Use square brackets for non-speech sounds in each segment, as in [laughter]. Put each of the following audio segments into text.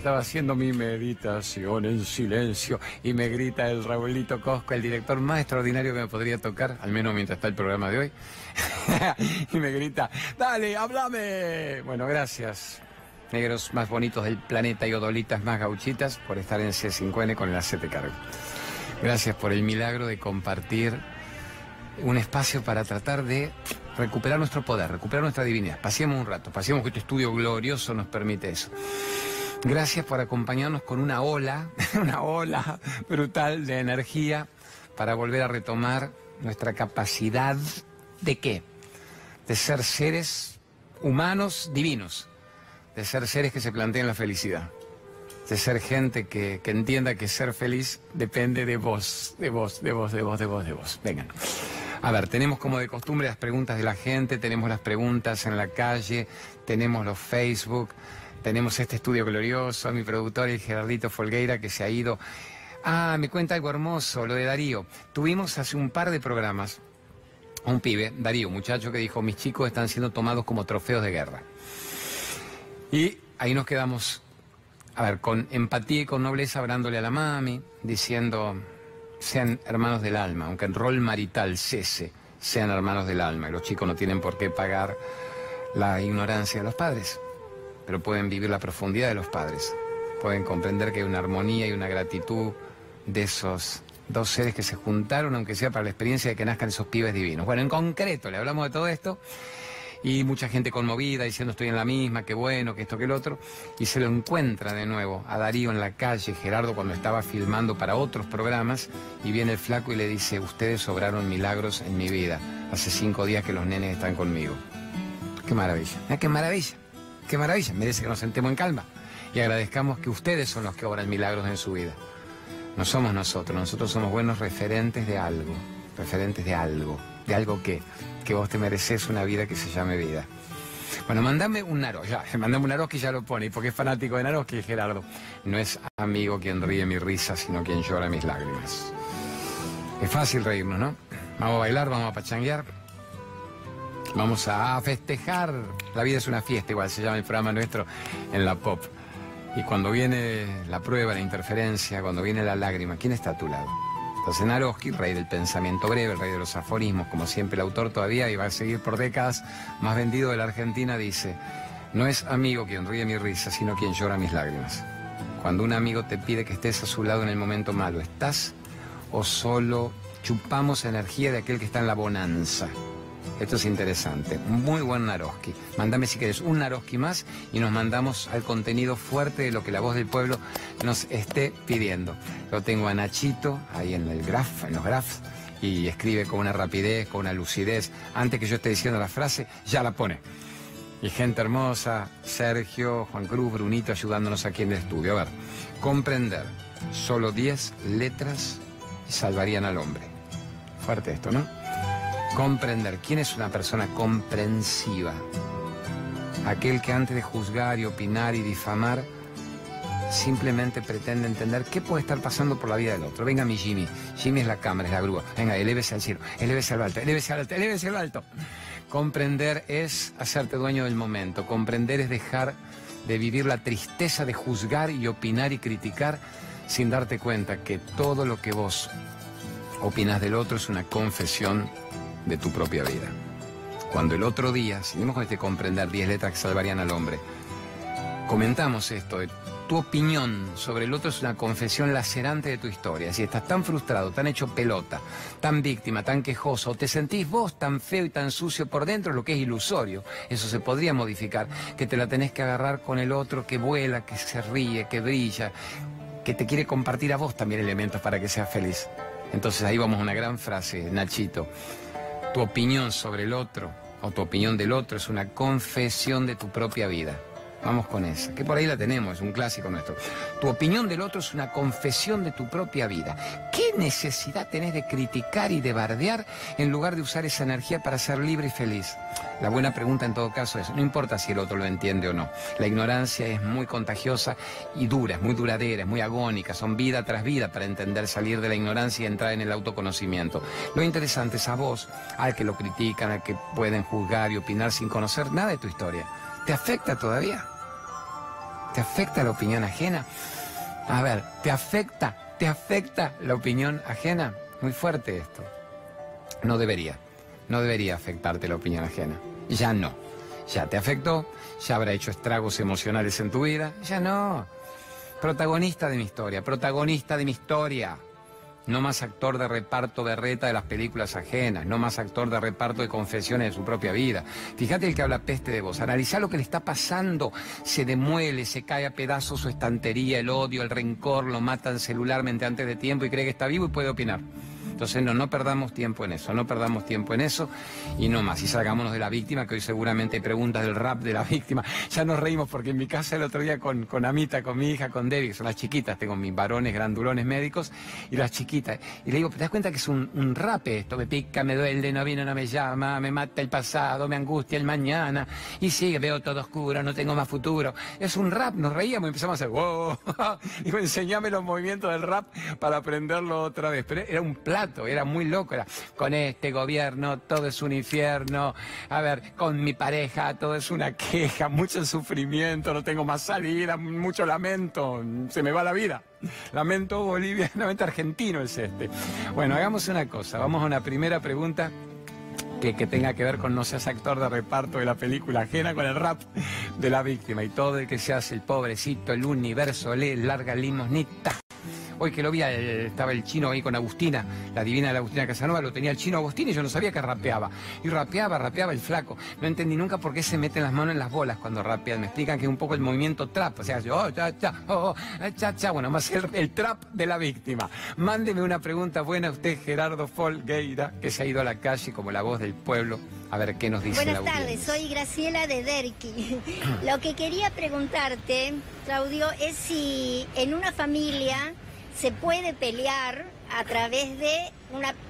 Estaba haciendo mi meditación en silencio y me grita el Raulito Cosco, el director más extraordinario que me podría tocar, al menos mientras está el programa de hoy. [laughs] y me grita, dale, háblame. Bueno, gracias, negros más bonitos del planeta y odolitas más gauchitas, por estar en C5N con el aceite cargo. Gracias por el milagro de compartir un espacio para tratar de recuperar nuestro poder, recuperar nuestra divinidad. Pasemos un rato, pasemos que este estudio glorioso nos permite eso. Gracias por acompañarnos con una ola, [laughs] una ola brutal de energía para volver a retomar nuestra capacidad de qué? De ser seres humanos divinos, de ser seres que se planteen la felicidad, de ser gente que, que entienda que ser feliz depende de vos, de vos, de vos, de vos, de vos, de vos. Vengan. A ver, tenemos como de costumbre las preguntas de la gente, tenemos las preguntas en la calle, tenemos los Facebook. Tenemos este estudio glorioso, a mi productor, el Gerardito Folgueira, que se ha ido. Ah, me cuenta algo hermoso, lo de Darío. Tuvimos hace un par de programas un pibe, Darío, muchacho que dijo, mis chicos están siendo tomados como trofeos de guerra. Y ahí nos quedamos, a ver, con empatía y con nobleza hablándole a la mami, diciendo, sean hermanos del alma, aunque el rol marital cese, sean hermanos del alma. Y los chicos no tienen por qué pagar la ignorancia de los padres pero pueden vivir la profundidad de los padres. Pueden comprender que hay una armonía y una gratitud de esos dos seres que se juntaron, aunque sea para la experiencia de que nazcan esos pibes divinos. Bueno, en concreto, le hablamos de todo esto y mucha gente conmovida diciendo estoy en la misma, qué bueno, que esto, que el otro, y se lo encuentra de nuevo a Darío en la calle, Gerardo cuando estaba filmando para otros programas, y viene el flaco y le dice, ustedes sobraron milagros en mi vida, hace cinco días que los nenes están conmigo. Qué maravilla, ¿eh? qué maravilla. Qué maravilla, merece que nos sentemos en calma y agradezcamos que ustedes son los que obran milagros en su vida. No somos nosotros, nosotros somos buenos referentes de algo, referentes de algo, de algo que, que vos te mereces una vida que se llame vida. Bueno, mandame un Naroski, ya, [laughs] mandame un Naroski ya lo pone, porque es fanático de Naroski, Gerardo. No es amigo quien ríe mi risa, sino quien llora mis lágrimas. Es fácil reírnos, ¿no? Vamos a bailar, vamos a pachanguear. Vamos a festejar. La vida es una fiesta, igual se llama el programa nuestro en la pop. Y cuando viene la prueba, la interferencia, cuando viene la lágrima, ¿quién está a tu lado? Naroski, rey del pensamiento breve, el rey de los aforismos, como siempre el autor todavía, y va a seguir por décadas, más vendido de la Argentina, dice, no es amigo quien ríe mi risa, sino quien llora mis lágrimas. Cuando un amigo te pide que estés a su lado en el momento malo, ¿estás o solo chupamos energía de aquel que está en la bonanza? Esto es interesante. Muy buen Naroski. Mándame si quieres un Naroski más y nos mandamos al contenido fuerte de lo que la voz del pueblo nos esté pidiendo. Lo tengo a Nachito ahí en el graph, en los graphs, y escribe con una rapidez, con una lucidez. Antes que yo esté diciendo la frase, ya la pone. Y gente hermosa, Sergio, Juan Cruz, Brunito ayudándonos aquí en el estudio. A ver, comprender. Solo 10 letras salvarían al hombre. Fuerte esto, ¿no? Comprender. ¿Quién es una persona comprensiva? Aquel que antes de juzgar y opinar y difamar, simplemente pretende entender qué puede estar pasando por la vida del otro. Venga mi Jimmy. Jimmy es la cámara, es la grúa. Venga, elévese al cielo, elévese al alto, elévese al alto, elévese al alto. Comprender es hacerte dueño del momento. Comprender es dejar de vivir la tristeza de juzgar y opinar y criticar sin darte cuenta que todo lo que vos opinas del otro es una confesión de tu propia vida. Cuando el otro día, seguimos con este comprender 10 letras que salvarían al hombre, comentamos esto, tu opinión sobre el otro es una confesión lacerante de tu historia. Si estás tan frustrado, tan hecho pelota, tan víctima, tan quejoso, o te sentís vos tan feo y tan sucio por dentro, lo que es ilusorio, eso se podría modificar, que te la tenés que agarrar con el otro que vuela, que se ríe, que brilla, que te quiere compartir a vos también elementos para que seas feliz. Entonces ahí vamos a una gran frase, Nachito tu opinión sobre el otro o tu opinión del otro es una confesión de tu propia vida. Vamos con esa, que por ahí la tenemos, un clásico nuestro. Tu opinión del otro es una confesión de tu propia vida. ¿Qué necesidad tenés de criticar y de bardear en lugar de usar esa energía para ser libre y feliz? La buena pregunta en todo caso es, no importa si el otro lo entiende o no. La ignorancia es muy contagiosa y dura, es muy duradera, es muy agónica, son vida tras vida para entender salir de la ignorancia y entrar en el autoconocimiento. Lo interesante es a vos, al que lo critican, al que pueden juzgar y opinar sin conocer nada de tu historia. ¿Te afecta todavía? ¿Te afecta la opinión ajena? A ver, ¿te afecta? ¿Te afecta la opinión ajena? Muy fuerte esto. No debería. No debería afectarte la opinión ajena. Ya no. Ya te afectó, ya habrá hecho estragos emocionales en tu vida. Ya no. Protagonista de mi historia, protagonista de mi historia. No más actor de reparto berreta de las películas ajenas, no más actor de reparto de confesiones de su propia vida. Fíjate el que habla peste de vos, analiza lo que le está pasando, se demuele, se cae a pedazos su estantería, el odio, el rencor, lo matan celularmente antes de tiempo y cree que está vivo y puede opinar. Entonces no, no perdamos tiempo en eso, no perdamos tiempo en eso y no más. Y salgámonos de la víctima, que hoy seguramente hay preguntas del rap de la [laughs] víctima. Ya nos reímos porque en mi casa el otro día con, con Amita, con mi hija, con Debbie, que son las chiquitas, tengo mis varones grandulones médicos y las chiquitas. Y le digo, ¿te das cuenta que es un, un rap esto? Me pica, me duele, no vino, no me llama, me mata el pasado, me angustia el mañana. Y sigue, veo todo oscuro, no tengo más futuro. Es un rap, nos reíamos y empezamos a hacer, wow. [laughs] Digo, enseñame los movimientos del rap para aprenderlo otra vez. Pero era un plato era muy loco, era con este gobierno todo es un infierno, a ver, con mi pareja todo es una queja, mucho sufrimiento, no tengo más salida, mucho lamento, se me va la vida. Lamento bolivianamente argentino es este. Bueno, hagamos una cosa, vamos a una primera pregunta. Que, que, tenga que ver con no seas actor de reparto de la película ajena con el rap de la víctima y todo el que seas el pobrecito, el universo, le larga limosnita. Hoy que lo vi, estaba el chino ahí con Agustina, la divina de la Agustina Casanova, lo tenía el chino Agustín y yo no sabía que rapeaba. Y rapeaba, rapeaba el flaco. No entendí nunca por qué se meten las manos en las bolas cuando rapean. Me explican que es un poco el movimiento trap. O sea, yo, oh, cha, cha, oh, oh, cha, cha. Bueno, más el, el trap de la víctima. Mándeme una pregunta buena a usted, Gerardo Folgueira, que se ha ido a la calle como la voz del pueblo. A ver qué nos dice Buenas tardes, soy Graciela de Derqui. [clears throat] Lo que quería preguntarte, Claudio, es si en una familia se puede pelear a través de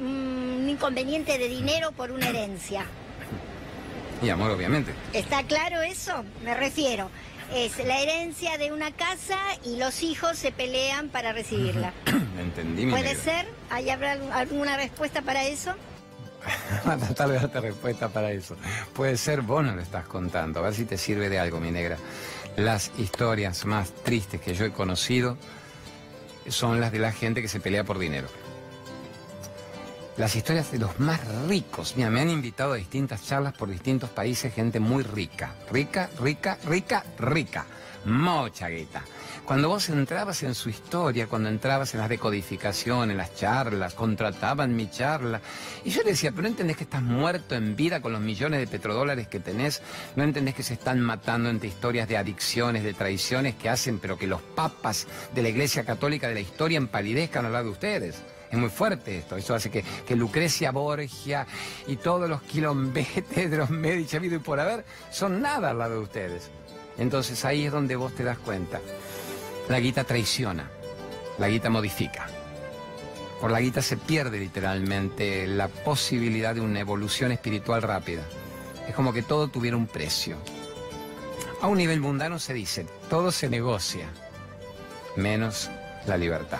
un inconveniente de dinero por una herencia. Y amor, obviamente. ¿Está claro eso? Me refiero. Es la herencia de una casa y los hijos se pelean para recibirla. [clears throat] Entendí. ¿Puede ser? ¿Hay habrá alguna respuesta para eso? a tratar de darte respuesta para eso. Puede ser, vos no lo estás contando. A ver si te sirve de algo, mi negra. Las historias más tristes que yo he conocido son las de la gente que se pelea por dinero. Las historias de los más ricos. Mira, me han invitado a distintas charlas por distintos países, gente muy rica. Rica, rica, rica, rica. Mucha guita. Cuando vos entrabas en su historia, cuando entrabas en las decodificaciones, en las charlas, contrataban mi charla. Y yo le decía, pero no entendés que estás muerto en vida con los millones de petrodólares que tenés, no entendés que se están matando entre historias de adicciones, de traiciones que hacen, pero que los papas de la Iglesia Católica de la historia empalidezcan al lado de ustedes. Es muy fuerte esto. Eso hace que, que Lucrecia Borgia y todos los quilombetes de los Medici habido y por haber son nada al lado de ustedes. Entonces ahí es donde vos te das cuenta. La guita traiciona, la guita modifica. Por la guita se pierde literalmente la posibilidad de una evolución espiritual rápida. Es como que todo tuviera un precio. A un nivel mundano se dice, todo se negocia, menos la libertad.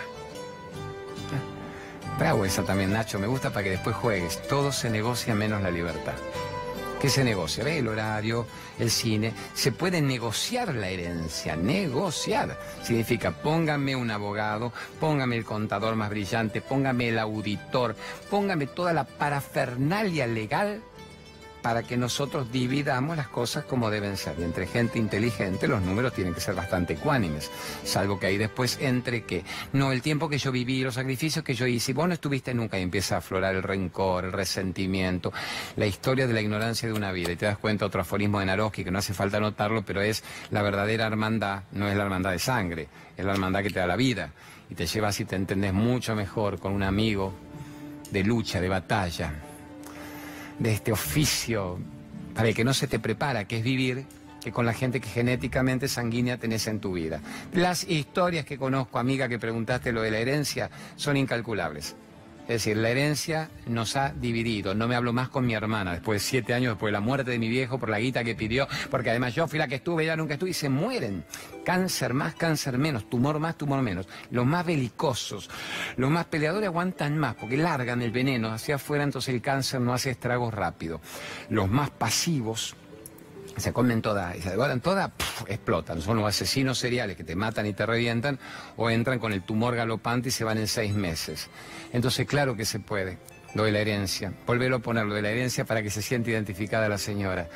Trago esa también, Nacho, me gusta para que después juegues. Todo se negocia menos la libertad. ¿Qué se negocia? ¿Ve? El horario, el cine. Se puede negociar la herencia. Negociar. Significa póngame un abogado, póngame el contador más brillante, póngame el auditor, póngame toda la parafernalia legal para que nosotros dividamos las cosas como deben ser. Y entre gente inteligente los números tienen que ser bastante ecuánimes, salvo que ahí después entre que, no, el tiempo que yo viví, los sacrificios que yo hice, vos no estuviste nunca y empieza a aflorar el rencor, el resentimiento, la historia de la ignorancia de una vida. Y te das cuenta otro aforismo de Naroski, que no hace falta notarlo, pero es la verdadera hermandad, no es la hermandad de sangre, es la hermandad que te da la vida. Y te llevas y te entendés mucho mejor con un amigo de lucha, de batalla, de este oficio para el que no se te prepara, que es vivir, que con la gente que genéticamente sanguínea tenés en tu vida. Las historias que conozco, amiga, que preguntaste lo de la herencia, son incalculables. Es decir, la herencia nos ha dividido. No me hablo más con mi hermana después de siete años, después de la muerte de mi viejo, por la guita que pidió, porque además yo fui la que estuve, ella nunca estuve, y se mueren. Cáncer más, cáncer menos, tumor más, tumor menos. Los más belicosos, los más peleadores aguantan más, porque largan el veneno hacia afuera, entonces el cáncer no hace estragos rápido. Los más pasivos se comen todas y se devoran todas, explotan. Son los asesinos seriales que te matan y te revientan o entran con el tumor galopante y se van en seis meses. Entonces, claro que se puede. Lo de la herencia. Volverlo a poner lo de la herencia para que se sienta identificada la señora.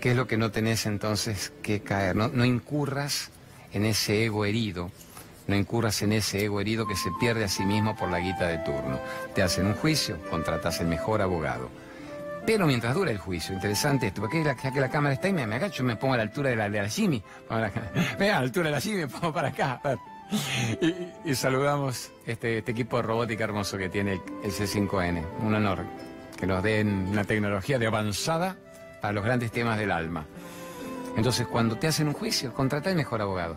¿Qué es lo que no tenés entonces que caer? No, no incurras en ese ego herido. No incurras en ese ego herido que se pierde a sí mismo por la guita de turno. Te hacen un juicio, contratas el mejor abogado. Pero mientras dura el juicio, interesante esto, porque la, que la cámara está y me, agacho y me pongo a la altura de la, de la Jimmy. [laughs] a la altura de la Jimmy, me pongo para acá. Y, saludamos este, este, equipo de robótica hermoso que tiene el, C5N. Un honor que nos den una tecnología de avanzada para los grandes temas del alma. Entonces, cuando te hacen un juicio, contrata el mejor abogado.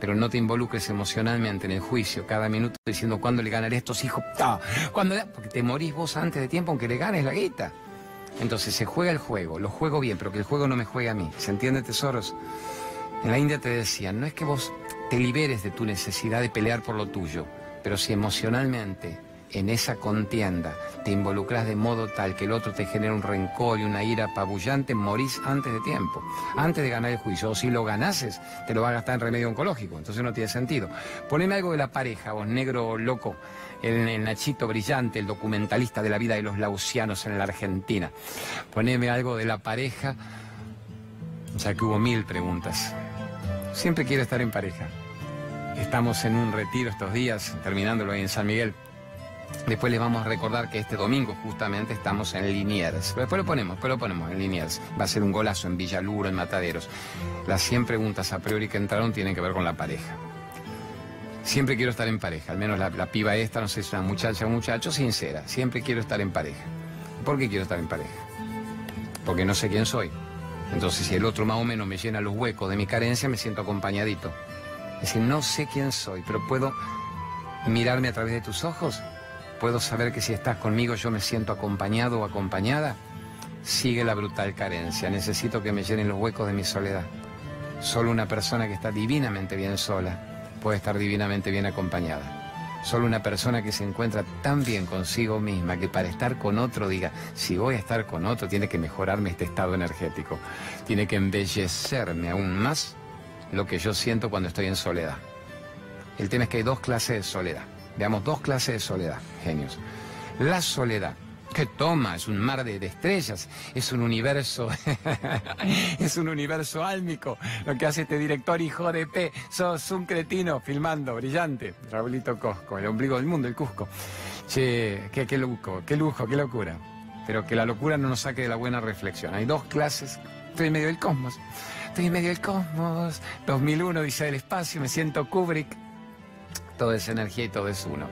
Pero no te involucres emocionalmente en el juicio cada minuto diciendo cuándo le ganaré estos hijos. ¿Cuándo? Porque te morís vos antes de tiempo aunque le ganes la guita. Entonces se juega el juego, lo juego bien, pero que el juego no me juegue a mí. ¿Se entiende, tesoros? En la India te decían, no es que vos te liberes de tu necesidad de pelear por lo tuyo, pero si emocionalmente en esa contienda te involucras de modo tal que el otro te genera un rencor y una ira apabullante, morís antes de tiempo, antes de ganar el juicio. O si lo ganases, te lo va a gastar en remedio oncológico, entonces no tiene sentido. Poneme algo de la pareja, vos negro loco, el, Nachito Brillante, el documentalista de la vida de los lausianos en la Argentina. Poneme algo de la pareja, sea que hubo mil preguntas. Siempre quiero estar en pareja. Estamos en un retiro estos días, terminándolo en San Miguel. Después les vamos a recordar que este domingo justamente estamos en Liniers. Después lo ponemos, después lo ponemos en Liniers. Va a ser un golazo en Villaluro, en Mataderos. Las 100 preguntas a priori que entraron tienen que ver con la pareja. Siempre quiero estar en pareja, al menos la, piba esta, no sé si es una muchacha o un muchacho, sincera. Siempre quiero estar en pareja. ¿Por qué quiero estar en pareja? Porque no sé quién soy. Entonces, si el otro más o menos me llena los huecos de mi carencia, me siento acompañadito. Es decir, no sé quién soy, pero puedo mirarme a través de tus ojos. Puedo saber que si estás conmigo yo me siento acompañado o acompañada. Sigue la brutal carencia. Necesito que me llenen los huecos de mi soledad. Solo una persona que está divinamente bien sola puede estar divinamente bien acompañada. Solo una persona que se encuentra tan bien consigo misma que para estar con otro diga, si voy a estar con otro, tiene que mejorarme este estado energético, tiene que embellecerme aún más lo que yo siento cuando estoy en soledad. El tema es que hay dos clases de soledad. Veamos dos clases de soledad, genios. La soledad que toma, es un mar de, estrellas, es un universo, [laughs] es un universo álmico. Lo que hace este director hijo de P, sos un cretino filmando, brillante. Raulito Cosco, el ombligo del mundo, el Cusco. Che, qué, lujo, qué lujo, qué locura. Pero que la locura no nos saque de la buena reflexión. Hay dos clases, estoy en medio del cosmos. Estoy en medio del cosmos. 2001 dice el espacio, me siento Kubrick. Todo es energía y todo es uno.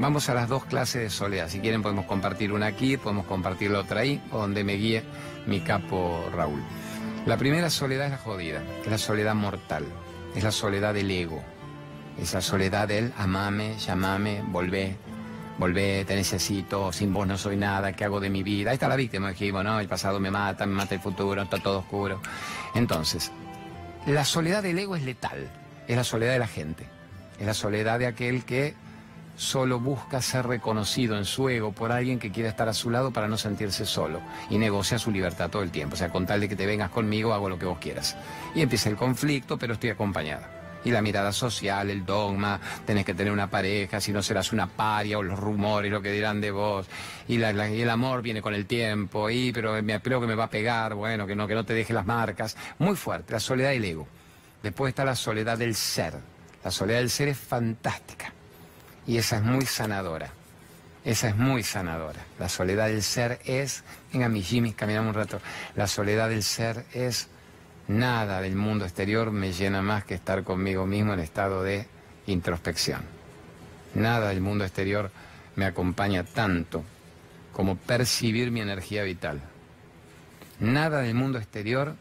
Vamos a las dos clases de soledad. Si quieren podemos compartir una aquí, podemos compartir la otra ahí, o donde me guíe mi capo Raúl. La primera soledad es la jodida, es la soledad mortal, es la soledad del ego, es la soledad del amame, llamame, volvé, volvé, te necesito, sin vos no soy nada, ¿qué hago de mi vida? Ahí está la víctima, dijimos, ¿no? El pasado me mata, me mata el futuro, está todo oscuro. Entonces, la soledad del ego es letal, es la soledad de la gente, es la soledad de aquel que solo busca ser reconocido en su ego por alguien que quiere estar a su lado para no sentirse solo y negocia su libertad todo el tiempo. O sea, con tal de que te vengas conmigo, hago lo que vos quieras. Y empieza el conflicto, pero estoy acompañada. Y la mirada social, el dogma, tenés que tener una pareja, si no serás una paria, o los rumores, lo que dirán de vos. Y, el amor viene con el tiempo, y pero me creo que me va a pegar, bueno, que no, que no te deje las marcas. Muy fuerte, la soledad del ego. Después está la soledad del ser. La soledad del ser es fantástica y esa es muy sanadora. Esa es muy sanadora. La soledad del ser es, venga mi Jimmy, caminamos un rato, la soledad del ser es nada del mundo exterior me llena más que estar conmigo mismo en estado de introspección. Nada del mundo exterior me acompaña tanto como percibir mi energía vital. Nada del mundo exterior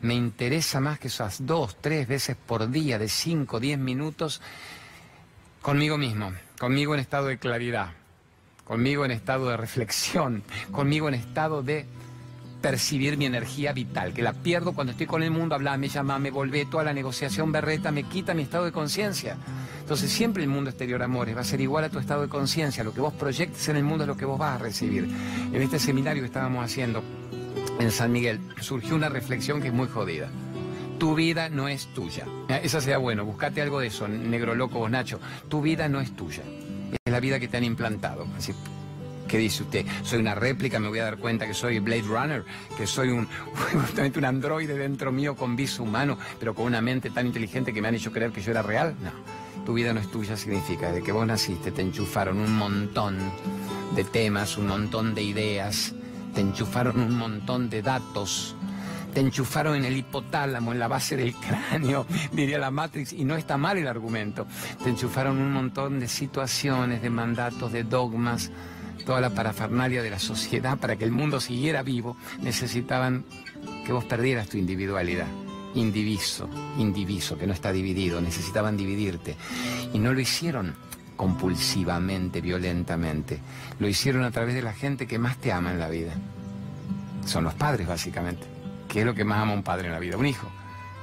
me interesa más que esas dos, tres veces por día de cinco, diez minutos Conmigo mismo, conmigo en estado de claridad, conmigo en estado de reflexión, conmigo en estado de percibir mi energía vital, que la pierdo cuando estoy con el mundo, me llama, me volvé, toda la negociación berreta me quita mi estado de conciencia. Entonces siempre el mundo exterior, amores, va a ser igual a tu estado de conciencia, lo que vos proyectes en el mundo es lo que vos vas a recibir. En este seminario que estábamos haciendo, en San Miguel, surgió una reflexión que es muy jodida. Tu vida no es tuya. Eh, esa sea bueno, buscate algo de eso, negro loco vos Nacho. Tu vida no es tuya. Es la vida que te han implantado. Así, ¿Qué dice usted? ¿Soy una réplica? ¿Me voy a dar cuenta que soy Blade Runner? ¿Que soy [laughs] un, justamente un androide dentro mío con viso humano, pero con una mente tan inteligente que me han hecho creer que yo era real? No. Tu vida no es tuya significa, de que vos naciste te enchufaron un montón de temas, un montón de ideas, te enchufaron un montón de datos, te enchufaron en el hipotálamo, en la base del cráneo, [laughs] diría la Matrix, y no está mal el argumento. Te enchufaron un montón de situaciones, de mandatos, de dogmas, toda la parafernalia de la sociedad para que el mundo siguiera vivo, necesitaban que vos perdieras tu individualidad. Indiviso, indiviso, que no está dividido, necesitaban dividirte. Y no lo hicieron compulsivamente, violentamente. Lo hicieron a través de la gente que más te ama en la vida. Son los padres, básicamente. ¿Qué es lo que más ama un padre en la vida? Un hijo.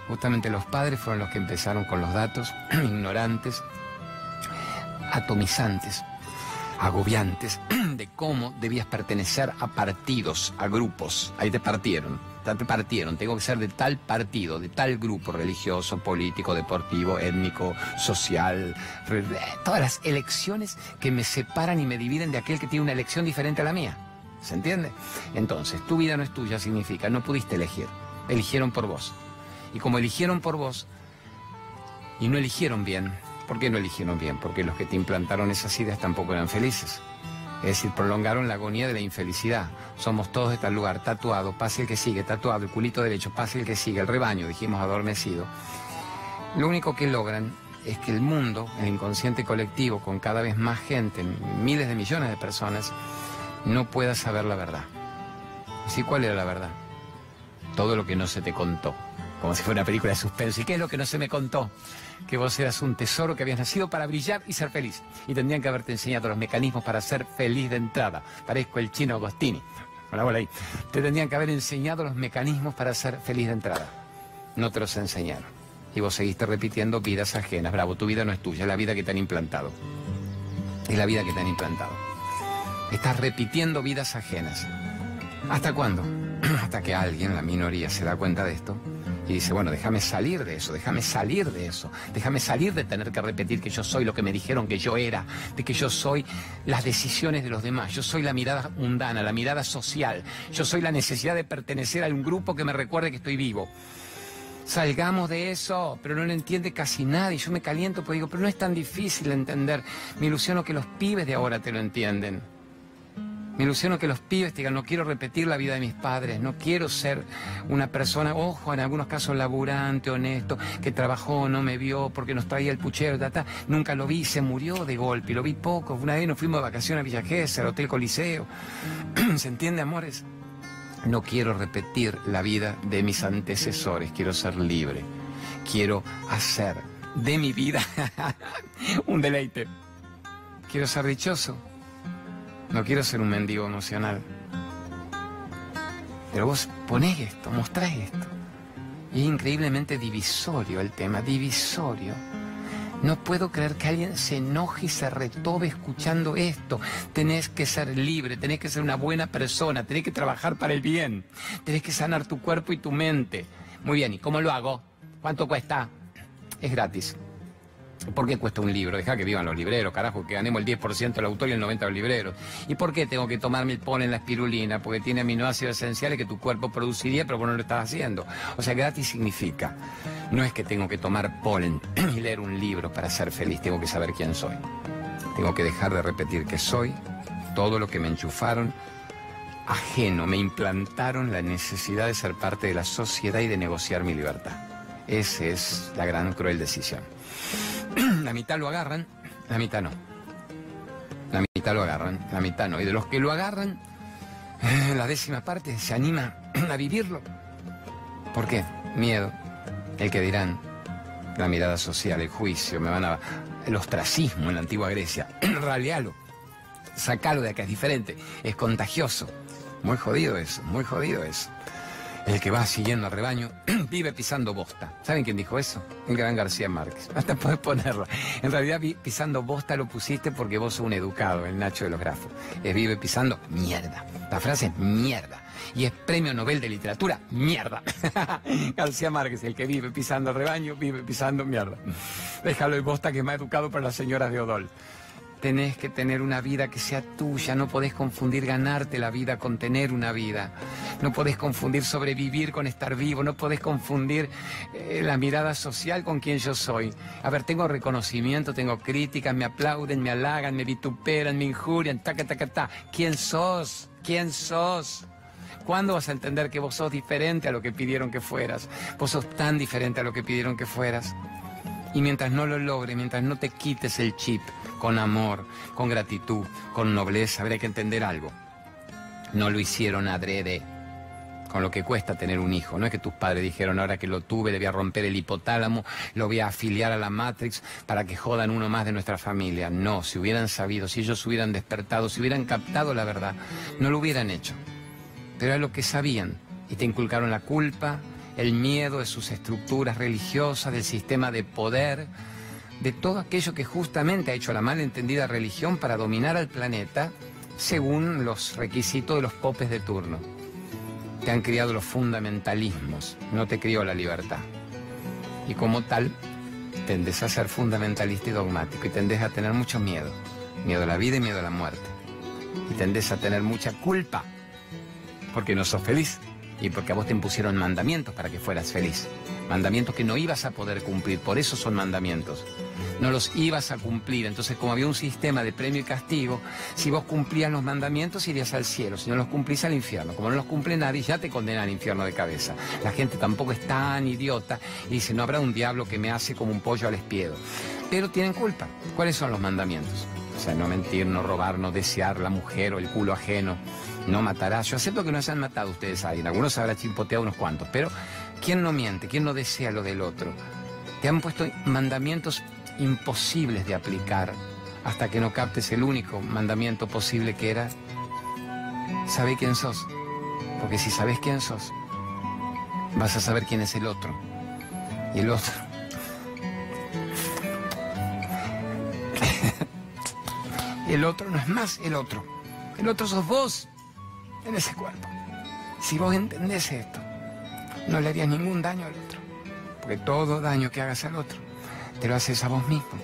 Justamente los padres fueron los que empezaron con los datos [clears throat] ignorantes, atomizantes, agobiantes, [clears throat] de cómo debías pertenecer a partidos, a grupos. Ahí te partieron, te partieron. Tengo que ser de tal partido, de tal grupo religioso, político, deportivo, étnico, social. Todas las elecciones que me separan y me dividen de aquel que tiene una elección diferente a la mía. ¿Se entiende? Entonces, tu vida no es tuya significa, no pudiste elegir, eligieron por vos. Y como eligieron por vos, y no eligieron bien, ¿por qué no eligieron bien? Porque los que te implantaron esas ideas tampoco eran felices. Es decir, prolongaron la agonía de la infelicidad. Somos todos de tal lugar, tatuado, pase el que sigue, tatuado, el culito derecho, pase el que sigue, el rebaño, dijimos adormecido. Lo único que logran es que el mundo, el inconsciente colectivo, con cada vez más gente, miles de millones de personas, no pueda saber la verdad. ¿Sí cuál era la verdad? Todo lo que no se te contó. Como si fuera una película de suspenso. ¿Y qué es lo que no se me contó? Que vos eras un tesoro que habías nacido para brillar y ser feliz. Y tendrían que haberte enseñado los mecanismos para ser feliz de entrada. Parezco el chino Agostini. Hola, hola ahí. Te tendrían que haber enseñado los mecanismos para ser feliz de entrada. No te los enseñaron. Y vos seguiste repitiendo vidas ajenas. Bravo, tu vida no es tuya, es la vida que te han implantado. Es la vida que te han implantado. Estás repitiendo vidas ajenas. ¿Hasta cuándo? [clears throat] Hasta que alguien, la minoría, se da cuenta de esto y dice, bueno, déjame salir de eso, déjame salir de eso, déjame salir de tener que repetir que yo soy lo que me dijeron que yo era, de que yo soy las decisiones de los demás, yo soy la mirada mundana, la mirada social, yo soy la necesidad de pertenecer a un grupo que me recuerde que estoy vivo. Salgamos de eso, pero no lo entiende casi nadie. Yo me caliento porque digo, pero no es tan difícil de entender. Me ilusiono que los pibes de ahora te lo entienden. Me ilusiono que los pibes digan, no quiero repetir la vida de mis padres, no quiero ser una persona, ojo, en algunos casos laburante, honesto, que trabajó, no me vio porque nos traía el puchero, ta, nunca lo vi, se murió de golpe, lo vi poco, una vez nos fuimos de vacaciones a Villa al Hotel Coliseo. [clears throat] ¿Se entiende, amores? No quiero repetir la vida de mis antecesores, quiero ser libre, quiero hacer de mi vida [laughs] un deleite, quiero ser dichoso no quiero ser un mendigo emocional. Pero vos ponés esto, mostrás esto. Y es increíblemente divisorio el tema, divisorio. No puedo creer que alguien se enoje y se retobe escuchando esto. Tenés que ser libre, tenés que ser una buena persona, tenés que trabajar para el bien, tenés que sanar tu cuerpo y tu mente. Muy bien, ¿y cómo lo hago? ¿Cuánto cuesta? Es gratis. ¿Por qué cuesta un libro? Deja que vivan los libreros, carajo, que ganemos el 10% del autor y el 90% del librero. ¿Y por qué tengo que tomarme el polen, la espirulina? Porque tiene aminoácidos esenciales que tu cuerpo produciría, pero vos no lo estás haciendo. O sea, gratis significa, no es que tengo que tomar polen [clears throat] y leer un libro para ser feliz, tengo que saber quién soy. Tengo que dejar de repetir que soy todo lo que me enchufaron ajeno, me implantaron la necesidad de ser parte de la sociedad y de negociar mi libertad. Esa es la gran cruel decisión. [clears throat] la mitad lo agarran, la mitad no. La mitad lo agarran, la mitad no. Y de los que lo agarran, eh, la décima parte se anima [clears throat] a vivirlo. ¿Por qué? Miedo. El que dirán, la mirada social, el juicio, me van a... El ostracismo en la antigua Grecia. [clears throat] Ralealo. Sacalo de acá, es diferente. Es contagioso. Muy jodido eso, muy jodido eso. El que va siguiendo al rebaño [clears throat] vive pisando bosta. ¿Saben quién dijo eso? El gran García Márquez. [laughs] Hasta puedes ponerlo. En realidad pisando bosta lo pusiste porque vos sos un educado, el Nacho de los grafos. Es vive pisando mierda. La frase es mierda. y es premio Nobel de Literatura. ¡Mierda! [laughs] García Márquez, el que vive pisando rebaño, vive pisando mierda. [laughs] Déjalo y bosta que me ha educado para las señoras de Odol. Tenés que tener una vida que sea tuya, no podés confundir ganarte la vida con tener una vida. No podés confundir sobrevivir con estar vivo, no podés confundir eh, la mirada social con quien yo soy. A ver, tengo reconocimiento, tengo críticas, me aplauden, me halagan, me vituperan, me injurian, taca, taca, ta. ¿Quién sos? ¿Quién sos? ¿Cuándo vas a entender que vos sos diferente a lo que pidieron que fueras? Vos sos tan diferente a lo que pidieron que fueras. Y mientras no lo logres, mientras no te quites el chip con amor, con gratitud, con nobleza, habría que entender algo. No lo hicieron adrede con lo que cuesta tener un hijo. No es que tus padres dijeron, ahora que lo tuve, le voy a romper el hipotálamo, lo voy a afiliar a la Matrix para que jodan uno más de nuestra familia. No, si hubieran sabido, si ellos hubieran despertado, si hubieran captado la verdad, no lo hubieran hecho. Pero era lo que sabían y te inculcaron la culpa, el miedo de sus estructuras religiosas, del sistema de poder, de todo aquello que justamente ha hecho la malentendida religión para dominar al planeta según los requisitos de los popes de turno. Te han criado los fundamentalismos, no te crió la libertad. Y como tal, tendes a ser fundamentalista y dogmático y tendes a tener mucho miedo. Miedo a la vida y miedo a la muerte. Y tendes a tener mucha culpa porque no sos feliz y porque a vos te impusieron mandamientos para que fueras feliz. Mandamientos que no ibas a poder cumplir, por eso son mandamientos. No los ibas a cumplir, entonces como había un sistema de premio y castigo, si vos cumplías los mandamientos irías al cielo, si no los cumplís al infierno. Como no los cumple nadie, ya te condena al infierno de cabeza. La gente tampoco es tan idiota y dice, no habrá un diablo que me hace como un pollo al espiedo. Pero tienen culpa. ¿Cuáles son los mandamientos? O sea, no mentir, no robar, no desear la mujer o el culo ajeno no matarás. Yo acepto que no han matado ustedes ahí, algunos habrá chimpoteado unos cuantos, pero ¿quién no miente? ¿Quién no desea lo del otro? Te han puesto mandamientos imposibles de aplicar hasta que no captes el único mandamiento posible que era, sabe quién sos. Porque si sabes quién sos, vas a saber quién es el otro. Y el otro... [laughs] el otro no es más el otro. El otro sos vos en ese cuerpo. Si vos entendés esto, no le harías ningún daño al otro. Porque todo daño que hagas al otro, te lo haces a vos mismo.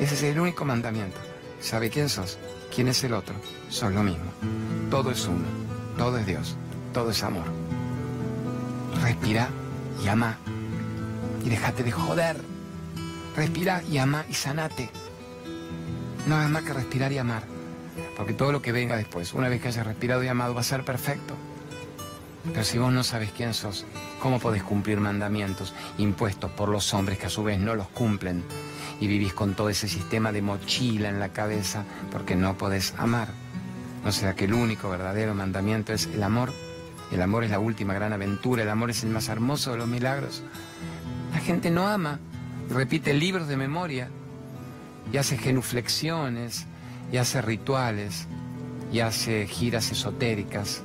Ese es el único mandamiento. ¿Sabe quién sos? ¿Quién es el otro? Son lo mismo. Todo es uno. Todo es Dios. Todo es amor. Respira y ama. Y déjate de joder. Respira y ama y sanate. No es más que respirar y amar. Porque todo lo que venga después, una vez que hayas respirado y amado, va a ser perfecto. Pero si vos no sabes quién sos, ¿cómo podés cumplir mandamientos impuestos por los hombres que a su vez no los cumplen? Y vivís con todo ese sistema de mochila en la cabeza porque no podés amar. ¿No será que el único verdadero mandamiento es el amor? El amor es la última gran aventura, el amor es el más hermoso de los milagros. La gente no ama, repite libros de memoria y hace genuflexiones y hace rituales, y hace giras esotéricas,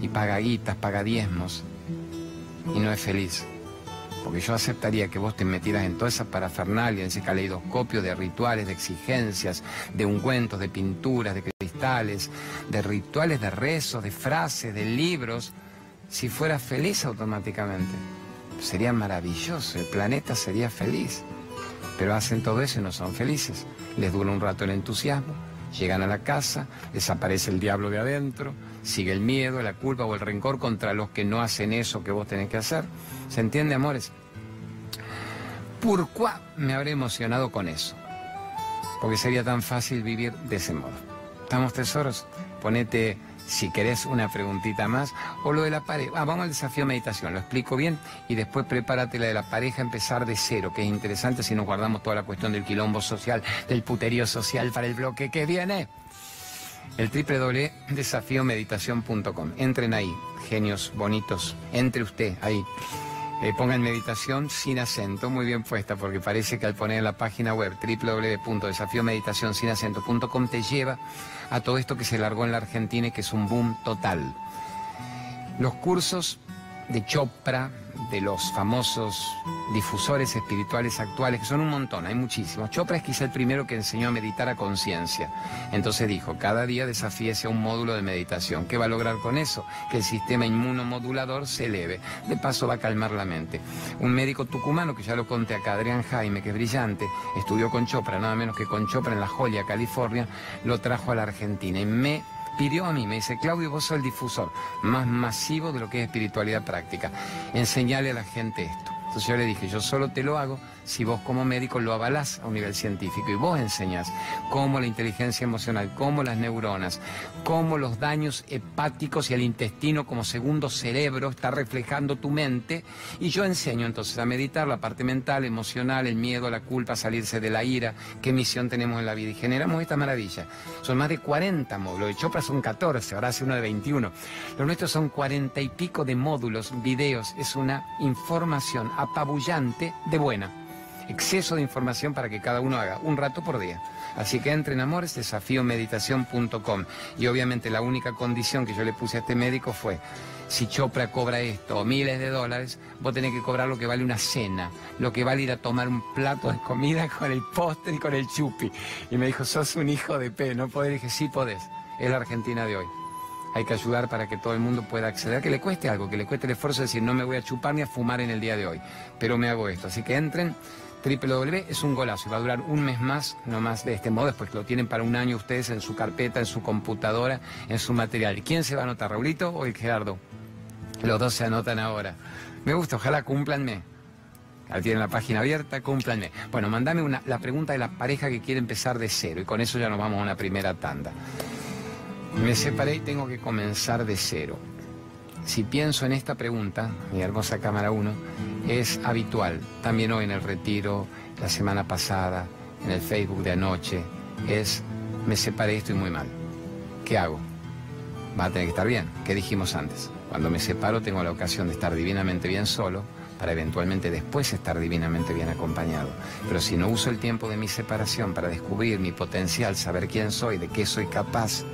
y paga guitas, paga diezmos, y no es feliz. Porque yo aceptaría que vos te metieras en toda esa parafernalia, en ese caleidoscopio de rituales, de exigencias, de ungüentos, de pinturas, de cristales, de rituales de rezos, de frases, de libros, si fueras feliz automáticamente. Sería maravilloso, el planeta sería feliz. Pero hacen todo eso y no son felices. Les dura un rato el entusiasmo, Llegan a la casa, desaparece el diablo de adentro, sigue el miedo, la culpa o el rencor contra los que no hacen eso que vos tenés que hacer. ¿Se entiende, amores? ¿Por qué me habré emocionado con eso? Porque sería tan fácil vivir de ese modo. ¿Estamos tesoros? Ponete si querés una preguntita más, o lo de la pareja. Ah, vamos al desafío meditación, lo explico bien y después prepárate la de la pareja, empezar de cero, que es interesante si nos guardamos toda la cuestión del quilombo social, del puterío social para el bloque que viene. El www.desafiomeditación.com. Entren ahí, genios bonitos, entre usted ahí. Eh, pongan meditación sin acento, muy bien puesta, porque parece que al poner la página web www.desafiomeditacionsinacento.com te lleva a todo esto que se largó en la Argentina y que es un boom total. Los cursos de Chopra, de los famosos difusores espirituales actuales, que son un montón, hay muchísimos. Chopra es quizá el primero que enseñó a meditar a conciencia. Entonces dijo, cada día desafíese a un módulo de meditación. ¿Qué va a lograr con eso? Que el sistema inmunomodulador se eleve. De paso va a calmar la mente. Un médico tucumano, que ya lo conté acá, Adrián Jaime, que es brillante, estudió con Chopra, nada menos que con Chopra en La Joya, California, lo trajo a la Argentina y me pidió a mí, me dice, Claudio, vos sos el difusor más masivo de lo que es espiritualidad práctica. Enseñale a la gente esto. Entonces yo le dije, yo solo te lo hago si vos como médico lo avalás a un nivel científico y vos enseñás cómo la inteligencia emocional, cómo las neuronas, cómo los daños hepáticos y el intestino como segundo cerebro está reflejando tu mente y yo enseño entonces a meditar la parte mental, emocional, el miedo, la culpa, salirse de la ira, qué misión tenemos en la vida y generamos esta maravilla. Son más de 40 módulos, de Chopra son 14, ahora hace uno de 21. Los nuestros son 40 y pico de módulos, videos, es una información apabullante de buena exceso de información para que cada uno haga un rato por día. Así que entren amores, desafíomeditación.com. Y obviamente la única condición que yo le puse a este médico fue, si Chopra cobra esto miles de dólares, vos tenés que cobrar lo que vale una cena, lo que vale ir a tomar un plato de comida con el postre y con el chupi. Y me dijo, sos un hijo de P, no podés. dije, sí podés. Es la Argentina de hoy. Hay que ayudar para que todo el mundo pueda acceder, que le cueste algo, que le cueste el esfuerzo de decir, no me voy a chupar ni a fumar en el día de hoy, pero me hago esto. Así que entren www es un golazo y va a durar un mes más, no más de este modo, después lo tienen para un año ustedes en su carpeta, en su computadora, en su material. ¿Quién se va a anotar, Raulito o Gerardo? Los dos se anotan ahora. Me gusta, ojalá cúmplanme. Tienen la página abierta, cúmplanme. Bueno, mandame una, la pregunta de la pareja que quiere empezar de cero y con eso ya nos vamos a una primera tanda. Me separé y tengo que comenzar de cero. Si pienso en esta pregunta, mi hermosa cámara 1, es habitual. También hoy en el retiro, la semana pasada, en el Facebook de anoche, es me separé y estoy muy mal. ¿Qué hago? Va a tener que estar bien. ¿Qué dijimos antes? Cuando me separo tengo la ocasión de estar divinamente bien solo para eventualmente después estar divinamente bien acompañado. Pero si no uso el tiempo de mi separación para descubrir mi potencial, saber quién soy, de qué soy capaz,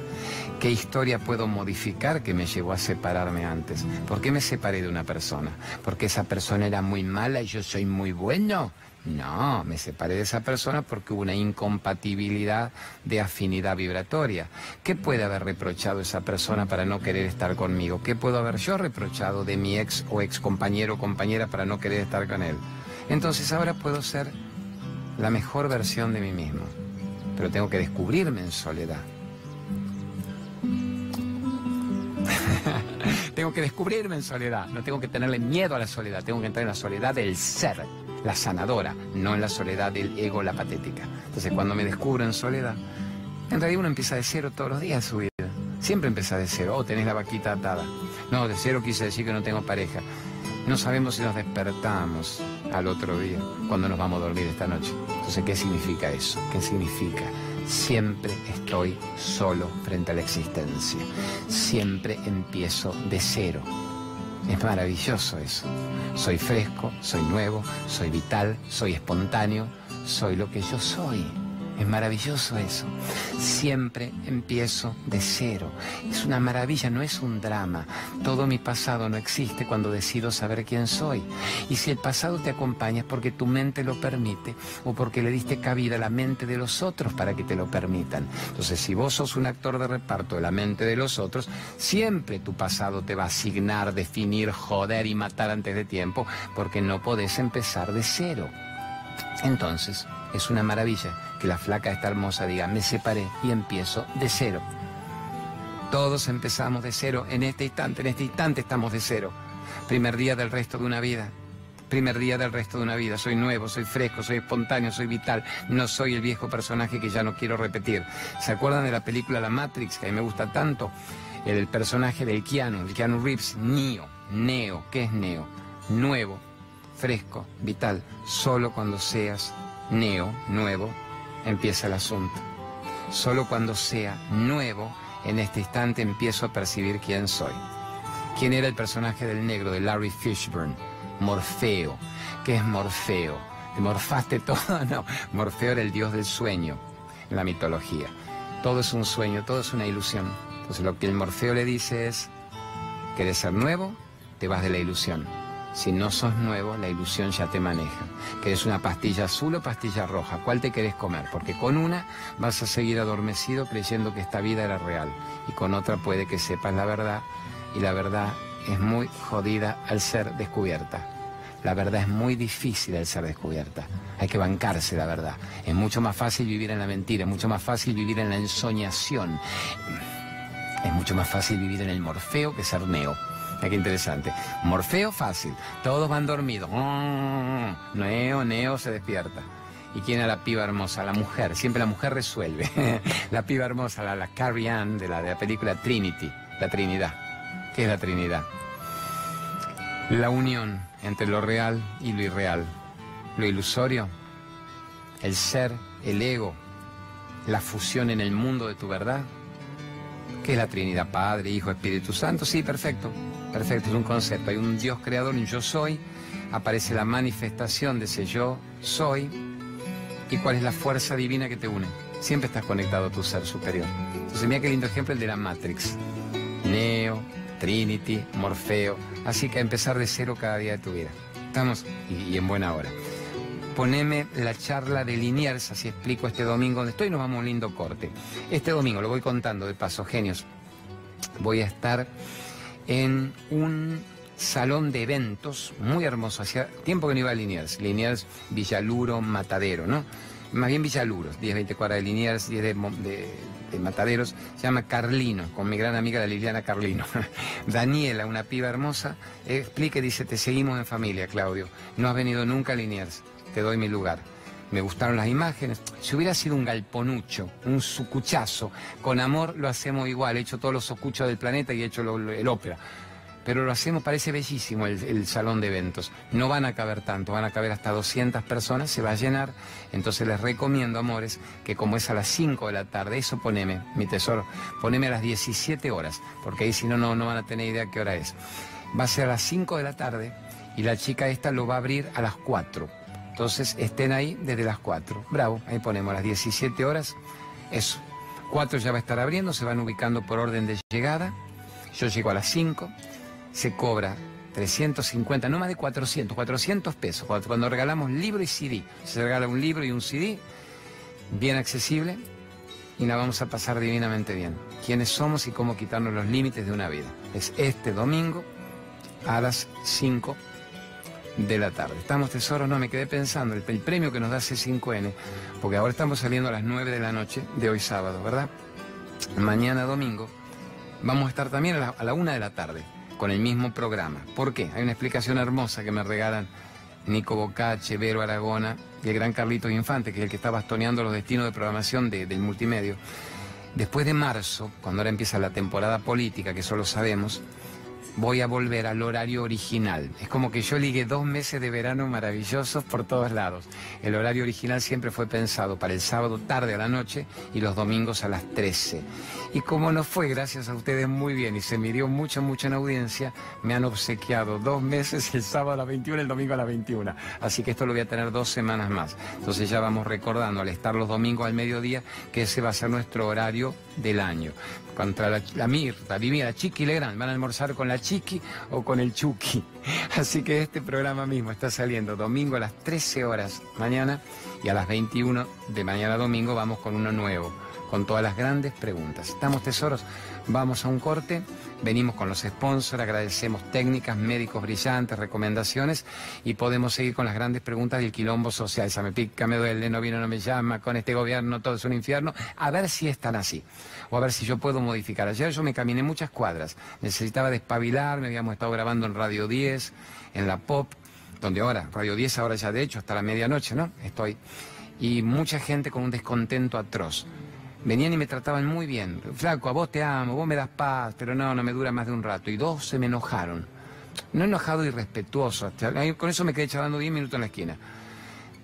¿Qué historia puedo modificar que me llevó a separarme antes? ¿Por qué me separé de una persona? ¿Porque esa persona era muy mala y yo soy muy bueno? No, me separé de esa persona porque hubo una incompatibilidad de afinidad vibratoria. ¿Qué puede haber reprochado esa persona para no querer estar conmigo? ¿Qué puedo haber yo reprochado de mi ex o ex compañero o compañera para no querer estar con él? Entonces ahora puedo ser la mejor versión de mí mismo, pero tengo que descubrirme en soledad. [laughs] tengo que descubrirme en soledad, no tengo que tenerle miedo a la soledad, tengo que entrar en la soledad del ser, la sanadora, no en la soledad del ego, la patética. Entonces cuando me descubro en soledad, en realidad uno empieza de cero todos los días su vida. Siempre empieza de cero. Oh, tenés la vaquita atada. No, de cero quise decir que no tengo pareja. No sabemos si nos despertamos al otro día, cuando nos vamos a dormir esta noche. Entonces, ¿qué significa eso? ¿Qué significa? Siempre estoy solo frente a la existencia. Siempre empiezo de cero. Es maravilloso eso. Soy fresco, soy nuevo, soy vital, soy espontáneo, soy lo que yo soy. Es maravilloso eso. Siempre empiezo de cero. Es una maravilla, no es un drama. Todo mi pasado no existe cuando decido saber quién soy. Y si el pasado te acompaña es porque tu mente lo permite o porque le diste cabida a la mente de los otros para que te lo permitan. Entonces, si vos sos un actor de reparto de la mente de los otros, siempre tu pasado te va a asignar, definir, joder y matar antes de tiempo porque no podés empezar de cero. Entonces, es una maravilla que la flaca esta hermosa diga, me separé y empiezo de cero. Todos empezamos de cero en este instante, en este instante estamos de cero. Primer día del resto de una vida. Primer día del resto de una vida. Soy nuevo, soy fresco, soy espontáneo, soy vital. No soy el viejo personaje que ya no quiero repetir. ¿Se acuerdan de la película La Matrix, que a mí me gusta tanto? El, personaje del Keanu, el Keanu Reeves, Neo, Neo. ¿Qué es Neo? Nuevo, fresco, vital. Solo cuando seas Neo, nuevo, empieza el asunto. Solo cuando sea nuevo, en este instante empiezo a percibir quién soy. ¿Quién era el personaje del negro de Larry Fishburne? Morfeo. ¿Qué es Morfeo? ¿Te morfaste todo? [laughs] No, Morfeo era el dios del sueño en la mitología. Todo es un sueño, todo es una ilusión. Entonces lo que el Morfeo le dice es, ¿querés ser nuevo? te vas de la ilusión. Si no sos nuevo, la ilusión ya te maneja. ¿Querés una pastilla azul o pastilla roja? ¿Cuál te querés comer? Porque con una vas a seguir adormecido creyendo que esta vida era real. Y con otra puede que sepas la verdad. Y la verdad es muy jodida al ser descubierta. La verdad es muy difícil al ser descubierta. Hay que bancarse la verdad. Es mucho más fácil vivir en la mentira, es mucho más fácil vivir en la ensoñación. Es mucho más fácil vivir en el morfeo que ser neo. Qué interesante. Morfeo fácil. Todos van dormidos. [laughs] Neo, neo se despierta. ¿Y quién es la piba hermosa? La mujer. Siempre la mujer resuelve. [laughs] la piba hermosa, la, la Carrie Ann de la, de la película Trinity. La Trinidad. ¿Qué es la Trinidad? La unión entre lo real y lo irreal. Lo ilusorio, el ser, el ego, la fusión en el mundo de tu verdad. ¿Qué es la Trinidad? Padre, Hijo, Espíritu Santo. Sí, perfecto. Perfecto, es un concepto. Hay un Dios creador, un yo soy. Aparece la manifestación de ese yo soy. ¿Y cuál es la fuerza divina que te une? Siempre estás conectado a tu ser superior. Entonces, mira qué lindo ejemplo el de la Matrix. Neo, Trinity, Morfeo. Así que a empezar de cero cada día de tu vida. Estamos y, en buena hora. Poneme la charla de Liniers, así explico este domingo donde estoy, nos vamos a un lindo corte. Este domingo, lo voy contando de paso, genios, voy a estar en un salón de eventos muy hermoso. Hacía tiempo que no iba a Liniers. Liniers, Villaluro, Matadero, ¿no? Más bien Villaluros, 10, 20 cuadras de Liniers, 10 de, de Mataderos, se llama Carlino, con mi gran amiga la Liliana Carlino. [laughs] Daniela, una piba hermosa, explica y dice, te seguimos en familia, Claudio. No has venido nunca a Liniers, te doy mi lugar. Me gustaron las imágenes. Si hubiera sido un galponucho, un sucuchazo, con amor lo hacemos igual. He hecho todos los socuchos del planeta y he hecho el ópera pero lo hacemos, parece bellísimo el, salón de eventos. No van a caber tanto, van a caber hasta 200 personas, se va a llenar. Entonces les recomiendo, amores, que como es a las 5 de la tarde, eso poneme, mi tesoro, poneme a las 17 horas, porque ahí si no, no, no van a tener idea qué hora es. Va a ser a las 5 de la tarde y la chica esta lo va a abrir a las 4. Entonces estén ahí desde las 4. Bravo, ahí ponemos las 17 horas, eso. 4 ya va a estar abriendo, se van ubicando por orden de llegada. Yo llego a las 5 se cobra 350, no más de 400, 400 pesos. Cuando regalamos libro y CD, se regala un libro y un CD, bien accesible, y la vamos a pasar divinamente bien. ¿Quiénes somos y cómo quitarnos los límites de una vida? Es este domingo a las 5 de la tarde. ¿Estamos tesoros? No, me quedé pensando, el, premio que nos da C5N, porque ahora estamos saliendo a las 9 de la noche de hoy sábado, ¿verdad? Mañana domingo vamos a estar también a la, a la 1 de la tarde con el mismo programa. ¿Por qué? Hay una explicación hermosa que me regalan Nico Bocache, Vero Aragona y el gran Carlito Infante, que es el que está bastoneando los destinos de programación del multimedio. Después de marzo, cuando ahora empieza la temporada política, que solo sabemos, voy a volver al horario original. Es como que yo ligué dos meses de verano maravillosos por todos lados. El horario original siempre fue pensado para el sábado tarde a la noche y los domingos a las 13. Y como no fue, gracias a ustedes muy bien y se me dio mucho, mucho en audiencia, me han obsequiado dos meses, el sábado a las 21, el domingo a las 21. Así que esto lo voy a tener dos semanas más. Entonces ya vamos recordando al estar los domingos al mediodía que ese va a ser nuestro horario del año. Contra la, la Mirta, Divina, la Chiqui Legrand, van a almorzar con la Chiqui o con el Chucky. [laughs] Así que este programa mismo está saliendo domingo a las 13 horas mañana y a las 21 de mañana domingo vamos con uno nuevo con todas las grandes preguntas. ¿Estamos tesoros? Vamos a un corte, venimos con los sponsors, agradecemos técnicas, médicos brillantes, recomendaciones y podemos seguir con las grandes preguntas del quilombo social. Se me pica, me duele, no vino, no me llama, con este gobierno todo es un infierno. A ver si están así o a ver si yo puedo modificar. Ayer yo me caminé muchas cuadras, necesitaba despabilar, me habíamos estado grabando en Radio 10, en la Pop, donde ahora, Radio 10 ahora ya de hecho hasta la medianoche, ¿no? Estoy. Y mucha gente con un descontento atroz. Venían y me trataban muy bien. Flaco, a vos te amo, vos me das paz, pero no, no me dura más de un rato. Y dos se me enojaron. No enojado y respetuoso. Con eso me quedé charlando 10 minutos en la esquina.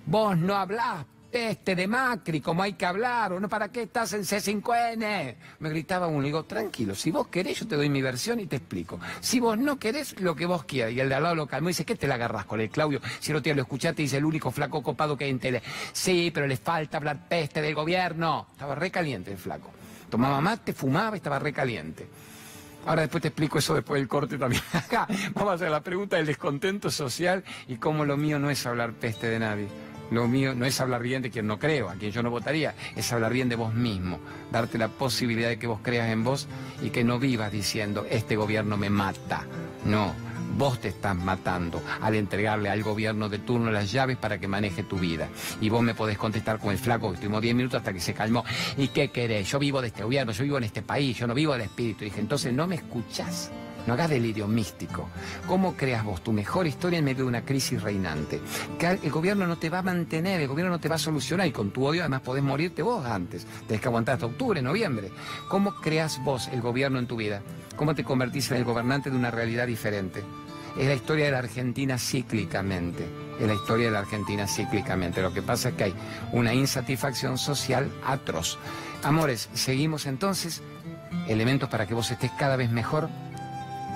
Vos no hablás, este de Macri, como hay que hablar, o ¿para qué estás en C5N? Me gritaba uno, y digo, tranquilo, si vos querés yo te doy mi versión y te explico. Si vos no querés, lo que vos quieras. Y el de al lado lo calmó y dice, ¿qué te la agarras con el Claudio? Si no te lo escuchaste, dice, el único flaco copado que hay en tele. Sí, pero le falta hablar peste del gobierno. Estaba recaliente el flaco. Tomaba mate, fumaba, estaba recaliente. Ahora después te explico eso después del corte también. [laughs] Vamos a hacer la pregunta del descontento social y cómo lo mío no es hablar peste de nadie. Lo mío no es hablar bien de quien no creo, a quien yo no votaría, es hablar bien de vos mismo, darte la posibilidad de que vos creas en vos y que no vivas diciendo, este gobierno me mata. No, vos te estás matando al entregarle al gobierno de turno las llaves para que maneje tu vida. Y vos me podés contestar con el flaco que estuvimos 10 minutos hasta que se calmó. ¿Y qué querés? Yo vivo de este gobierno, yo vivo en este país, yo no vivo del espíritu. Dije, entonces no me escuchás. No hagas delirio místico. ¿Cómo creas vos tu mejor historia en medio de una crisis reinante? Que el gobierno no te va a mantener, el gobierno no te va a solucionar y con tu odio además podés morirte vos antes. Tenés que aguantar hasta octubre, noviembre. ¿Cómo creas vos el gobierno en tu vida? ¿Cómo te convertís en el gobernante de una realidad diferente? Es la historia de la Argentina cíclicamente. Es la historia de la Argentina cíclicamente. Lo que pasa es que hay una insatisfacción social atroz. Amores, seguimos entonces. Elementos para que vos estés cada vez mejor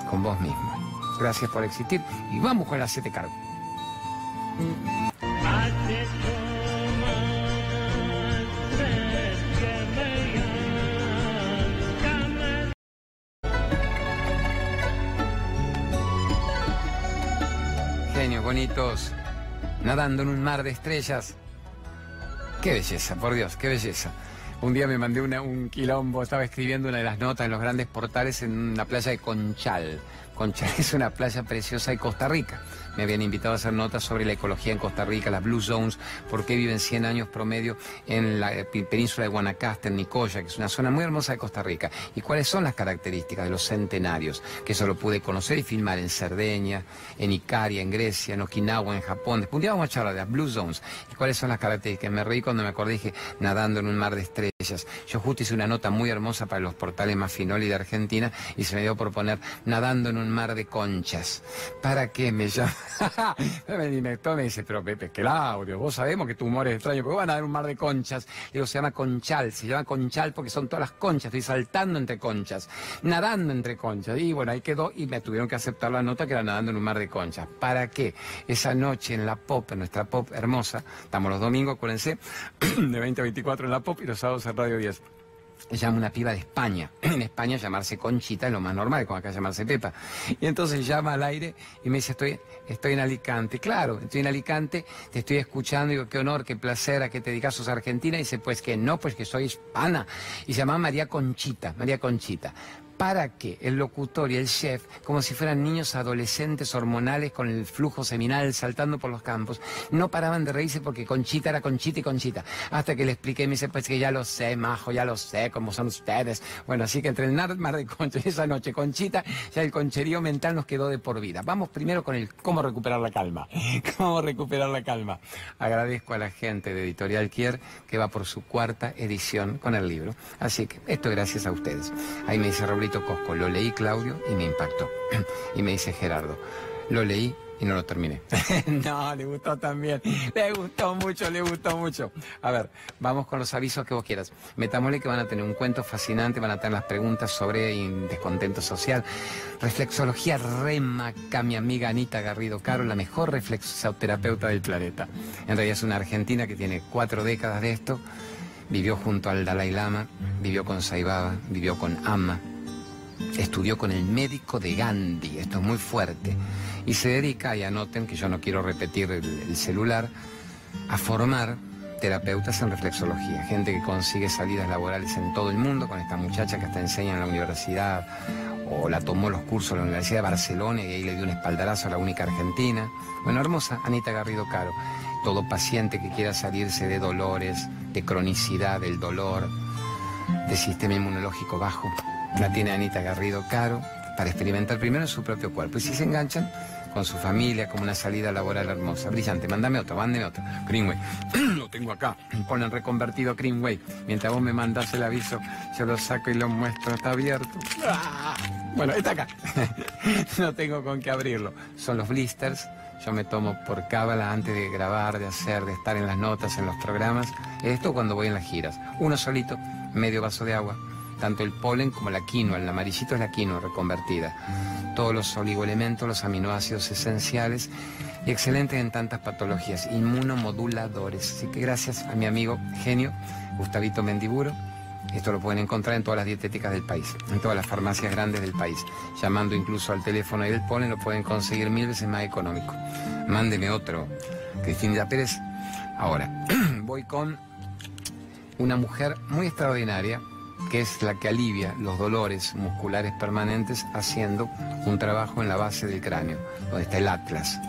con vos mismo. Gracias por existir y vamos con la siete cargo. Genios bonitos, nadando en un mar de estrellas. Qué belleza, por Dios, qué belleza. Un día me mandé un quilombo, estaba escribiendo una de las notas en los grandes portales en la playa de Conchal. Conchal [laughs] es una playa preciosa de Costa Rica me habían invitado a hacer notas sobre la ecología en Costa Rica, las Blue Zones, por qué viven 100 años promedio en la península de Guanacaste, en Nicoya, que es una zona muy hermosa de Costa Rica, y cuáles son las características de los centenarios, que eso lo pude conocer y filmar en Cerdeña, en Icaria, en Grecia, en Okinawa, en Japón. Después un vamos a charlar de las Blue Zones y cuáles son las características. Me reí cuando me acordé, dije, nadando en un mar de estrellas. Yo justo hice una nota muy hermosa para los portales más finoli de Argentina y se me dio por poner nadando en un mar de conchas. ¿Para qué me llama? [laughs] me me dice, pero Pepe, Claudio, vos sabemos que tu humor es extraño, porque van a dar un mar de conchas. Digo, se llama conchal, se llama conchal porque son todas las conchas, estoy saltando entre conchas, nadando entre conchas. Y bueno, ahí quedó y me tuvieron que aceptar la nota que era nadando en un mar de conchas. ¿Para qué? Esa noche en la pop, en nuestra pop hermosa, estamos los domingos, acuérdense, [clears throat] de 20 a 24 en la pop y los sábados en Radio 10 llama una piba de España. [clears throat] En España llamarse Conchita es lo más normal, como acá llamarse Pepa. Y entonces llama al aire y me dice, estoy, estoy en Alicante. Claro, estoy en Alicante, te estoy escuchando, digo, qué honor, qué placer, a que te dedicas, sos argentina. Y dice, pues que no, pues que soy hispana. Y se llama María Conchita, María Conchita para que el locutor y el chef, como si fueran niños adolescentes hormonales con el flujo seminal saltando por los campos, no paraban de reírse porque Conchita era Conchita y Conchita. Hasta que le expliqué, me dice, pues que ya lo sé, majo, ya lo sé, cómo son ustedes. Bueno, así que entre el mar de Concha y esa noche Conchita, ya el concherío mental nos quedó de por vida. Vamos primero con el cómo recuperar la calma. [laughs] Cómo recuperar la calma. Agradezco a la gente de Editorial Kier que va por su cuarta edición con el libro. Así que esto gracias a ustedes. Ahí me dice Cosco. Lo leí, Claudio, y me impactó. [clears throat] y me dice Gerardo, lo leí y no lo terminé. [laughs] no, le gustó también. Le gustó mucho, le gustó mucho. A ver, vamos con los avisos que vos quieras. Metámosle que van a tener un cuento fascinante, van a tener las preguntas sobre descontento social. Reflexología remaca, mi amiga Anita Garrido Caro, la mejor reflexoterapeuta del planeta. En realidad es una argentina que tiene cuatro décadas de esto. Vivió junto al Dalai Lama, vivió con Saibaba, vivió con Amma, estudió con el médico de Gandhi, esto es muy fuerte, y se dedica, y anoten que yo no quiero repetir el, celular, a formar terapeutas en reflexología, gente que consigue salidas laborales en todo el mundo, con esta muchacha que hasta enseña en la universidad o la tomó los cursos en la Universidad de Barcelona y ahí le dio un espaldarazo a la única argentina. Bueno, hermosa, Anita Garrido Caro. Todo paciente que quiera salirse de dolores, de cronicidad del dolor, de sistema inmunológico bajo, la tiene Anita Garrido Caro para experimentar primero en su propio cuerpo. Y si se enganchan con su familia, como una salida laboral hermosa, brillante. Mándame otro, mándame otro. Greenway. [clears throat] lo tengo acá. Ponen reconvertido Greenway. Mientras vos me mandás el aviso, yo lo saco y lo muestro. Está abierto. ¡Ah! Bueno, está acá. [laughs] no tengo con qué abrirlo. Son los blisters. Yo me tomo por cábala antes de grabar, de hacer, de estar en las notas, en los programas. Esto cuando voy en las giras. Uno solito, medio vaso de agua tanto el polen como la quinoa. El amarillito es la quinoa reconvertida. Todos los oligoelementos, los aminoácidos esenciales y excelentes en tantas patologías, inmunomoduladores. Así que gracias a mi amigo genio Gustavito Mendiburo Esto lo pueden encontrar en todas las dietéticas del país, en todas las farmacias grandes del país. Llamando incluso al teléfono y del polen lo pueden conseguir mil veces más económico. Mándeme otro. Cristina Pérez. Ahora, [clears throat] voy con una mujer muy extraordinaria que es la que alivia los dolores musculares permanentes haciendo un trabajo en la base del cráneo, donde está el Atlas,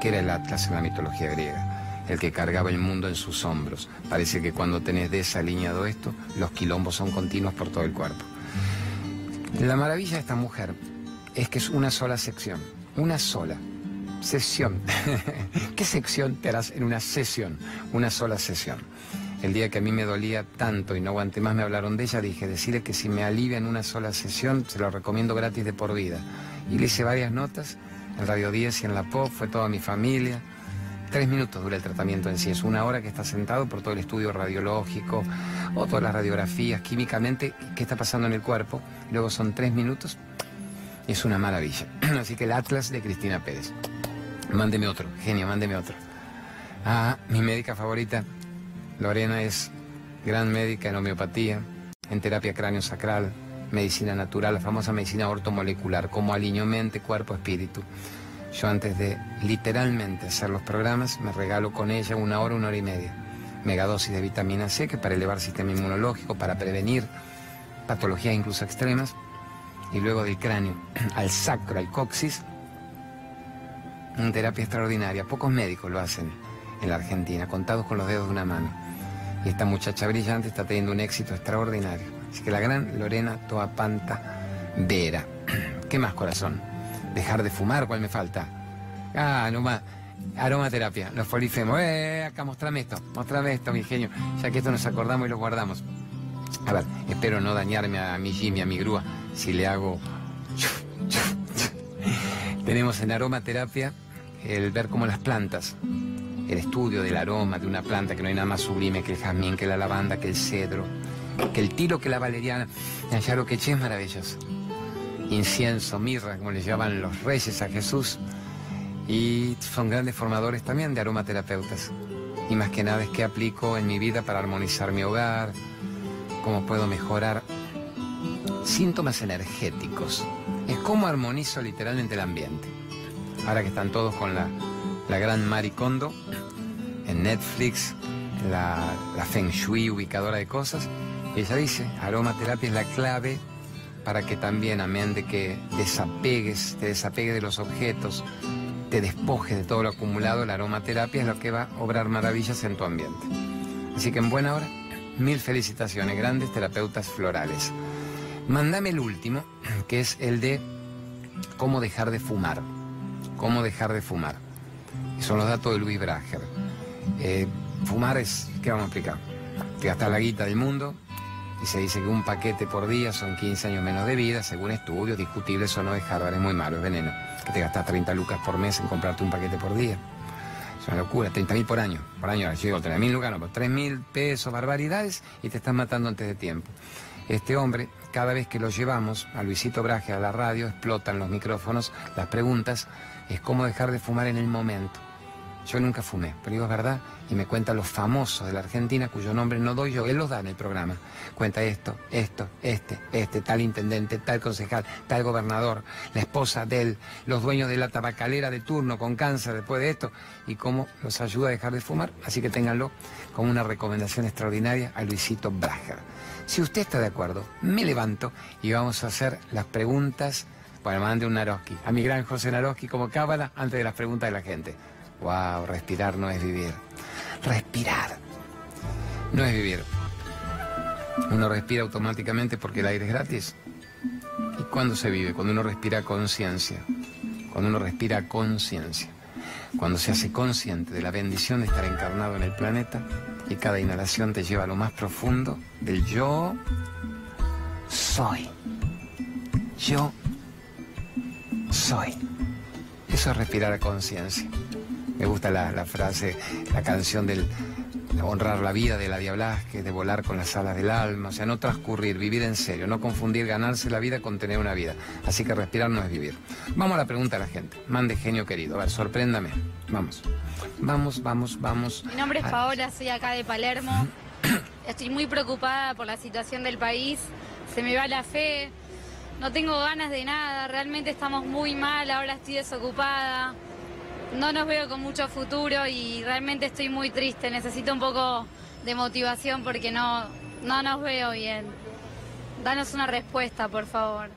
que era el Atlas en la mitología griega, el que cargaba el mundo en sus hombros. Parece que cuando tenés desalineado esto, los quilombos son continuos por todo el cuerpo. La maravilla de esta mujer es que es una sola sección, una sola sesión. [laughs] ¿Qué sección te harás en una sesión? Una sola sesión. El día que a mí me dolía tanto y no aguanté más, me hablaron de ella, dije, decirle que si me alivia en una sola sesión, se lo recomiendo gratis de por vida. Y le hice varias notas, en Radio 10 y en la POP, fue toda mi familia. Tres minutos dura el tratamiento en sí, es una hora que está sentado por todo el estudio radiológico o todas las radiografías, químicamente, qué está pasando en el cuerpo. Luego son tres minutos, es una maravilla. [clears throat] Así que el Atlas de Cristina Pérez. Mándeme otro, genio, mándeme otro. Ah, mi médica favorita, Lorena es gran médica en homeopatía, en terapia cráneo-sacral, medicina natural, la famosa medicina ortomolecular, como aliño mente, cuerpo, espíritu. Yo antes de literalmente hacer los programas, me regalo con ella una hora, una hora y media. Megadosis de vitamina C, que para elevar el sistema inmunológico, para prevenir patologías incluso extremas. Y luego del cráneo [clears throat] al sacro, al coxis, una terapia extraordinaria. Pocos médicos lo hacen en la Argentina, contados con los dedos de una mano. Y esta muchacha brillante está teniendo un éxito extraordinario. Así que la gran Lorena Toapanta Vera. [clears throat] ¿Qué más, corazón? Dejar de fumar, ¿cuál me falta? Ah, no más. Aromaterapia, los folifemos. Eh, acá, mostrame esto, mostrame esto, mi genio. Ya que esto nos acordamos y lo guardamos. A ver, espero no dañarme a mi Jimmy, a mi grúa, si le hago... [laughs] Tenemos en aromaterapia el ver cómo las plantas el estudio del aroma de una planta que no hay nada más sublime que el jazmín, que la lavanda, que el cedro, que el tiro, que la valeriana. Lo que es maravilloso. Incienso, mirra, como le llaman los reyes a Jesús. Y son grandes formadores también de aromaterapeutas. Y más que nada es que aplico en mi vida para armonizar mi hogar, cómo puedo mejorar síntomas energéticos. Es cómo armonizo literalmente el ambiente. Ahora que están todos con la la gran Maricondo en Netflix, la, Feng Shui, ubicadora de cosas. ella dice, aromaterapia es la clave para que también, amén de que desapegues, te desapegues de los objetos, te despojes de todo lo acumulado, la aromaterapia es lo que va a obrar maravillas en tu ambiente. Así que en buena hora, mil felicitaciones, grandes terapeutas florales. Mándame el último, que es el de cómo dejar de fumar. Cómo dejar de fumar son los datos de Luis Brager. Eh, fumar es, ¿qué vamos a explicar? Que gasta la guita del mundo y se dice que un paquete por día son 15 años menos de vida, según estudios discutibles o no de Harvard, es muy malo, es veneno. Que te gastas 30 lucas por mes en comprarte un paquete por día. Es una locura, 30 mil por año. Por año, yo digo 3 mil lucas, no, por 3 mil pesos, barbaridades, y te estás matando antes de tiempo. Este hombre, cada vez que lo llevamos a Luisito Braje a la radio, explotan los micrófonos, las preguntas, es cómo dejar de fumar en el momento. Yo nunca fumé, pero digo es verdad, y me cuenta los famosos de la Argentina cuyo nombre no doy yo, él los da en el programa. Cuenta esto, esto, este, este, tal intendente, tal concejal, tal gobernador, la esposa de él, los dueños de la tabacalera de turno con cáncer después de esto, y cómo los ayuda a dejar de fumar. Así que ténganlo como una recomendación extraordinaria a Luisito Brager. Si usted está de acuerdo, me levanto y vamos a hacer las preguntas. Bueno, mande un Naroski. A mi gran José Naroski como cábala antes de las preguntas de la gente. Wow, respirar no es vivir. Respirar no es vivir. Uno respira automáticamente porque el aire es gratis. ¿Y cuándo se vive? Cuando uno respira conciencia. Cuando uno respira conciencia. Cuando se hace consciente de la bendición de estar encarnado en el planeta y cada inhalación te lleva a lo más profundo del yo soy. Yo soy. Eso es respirar a conciencia. Me gusta la, frase, la canción del honrar la vida de la Blasque, de volar con las alas del alma, o sea, no transcurrir, vivir en serio, no confundir ganarse la vida con tener una vida. Así que respirar no es vivir. Vamos a la pregunta de la gente. Mande genio querido, a ver, sorpréndame. Vamos. Vamos, vamos, vamos. Mi nombre es Paola, soy acá de Palermo. estoy muy preocupada por la situación del país, se me va la fe, no tengo ganas de nada, realmente estamos muy mal, ahora estoy desocupada, no nos veo con mucho futuro y realmente estoy muy triste, necesito un poco de motivación porque no, no nos veo bien. Danos una respuesta, por favor.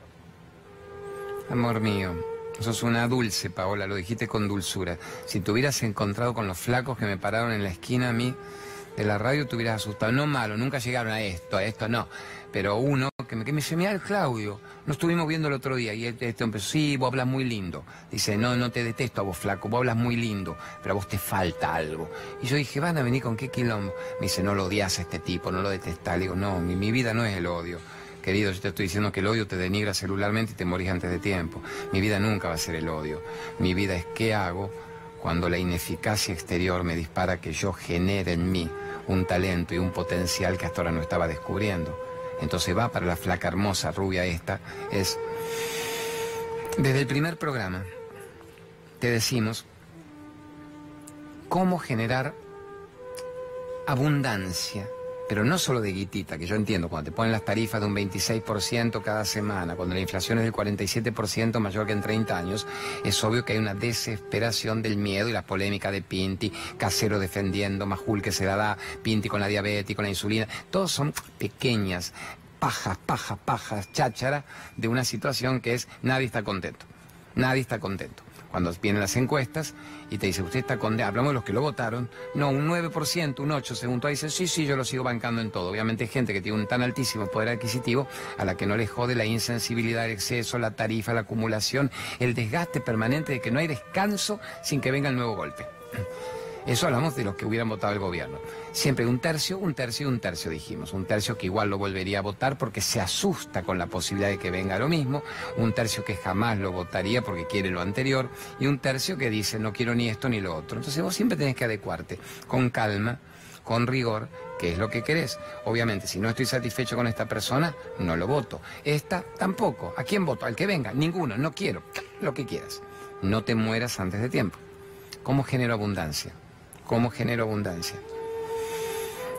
Amor mío, sos una dulce, Paola, lo dijiste con dulzura. Si te hubieras encontrado con los flacos que me pararon en la esquina a mí de la radio, te hubieras asustado. No malo, nunca llegaron a esto, a esto no. Pero uno que me, que me dice, mira Claudio, nos estuvimos viendo el otro día y este empezó, sí, vos hablas muy lindo. Dice, no, no te detesto a vos, flaco, vos hablas muy lindo, pero a vos te falta algo. Y yo dije, ¿van a venir con qué quilombo? Me dice, no lo odias a este tipo, no lo detestás. Le digo, no, mi, mi vida no es el odio. Querido, yo te estoy diciendo que el odio te denigra celularmente y te morís antes de tiempo. Mi vida nunca va a ser el odio. Mi vida es qué hago cuando la ineficacia exterior me dispara que yo genere en mí un talento y un potencial que hasta ahora no estaba descubriendo. Entonces va para la flaca hermosa rubia esta, es... Desde el primer programa te decimos cómo generar abundancia pero no solo de guitita, que yo entiendo, cuando te ponen las tarifas de un 26% cada semana, cuando la inflación es del 47% mayor que en 30 años, es obvio que hay una desesperación del miedo y la polémica de Pinti, Casero defendiendo, Majul que se la da, Pinti con la diabetes, con la insulina, todos son pequeñas pajas, pajas, pajas, cháchara de una situación que es nadie está contento, nadie está contento cuando vienen las encuestas y te dice, usted está condenado, hablamos de los que lo votaron, no, un 9%, un 8%, según tú dices, sí, sí, yo lo sigo bancando en todo. Obviamente hay gente que tiene un tan altísimo poder adquisitivo a la que no le jode la insensibilidad, el exceso, la tarifa, la acumulación, el desgaste permanente de que no hay descanso sin que venga el nuevo golpe. Eso hablamos de los que hubieran votado el gobierno. Siempre un tercio, un tercio y un tercio dijimos. Un tercio que igual lo volvería a votar porque se asusta con la posibilidad de que venga lo mismo. Un tercio que jamás lo votaría porque quiere lo anterior. Y un tercio que dice no quiero ni esto ni lo otro. Entonces vos siempre tenés que adecuarte con calma, con rigor, que es lo que querés. Obviamente, si no estoy satisfecho con esta persona, no lo voto. Esta tampoco. ¿A quién voto? Al que venga. Ninguno. No quiero. Lo que quieras. No te mueras antes de tiempo. ¿Cómo genero abundancia? ¿Cómo genero abundancia?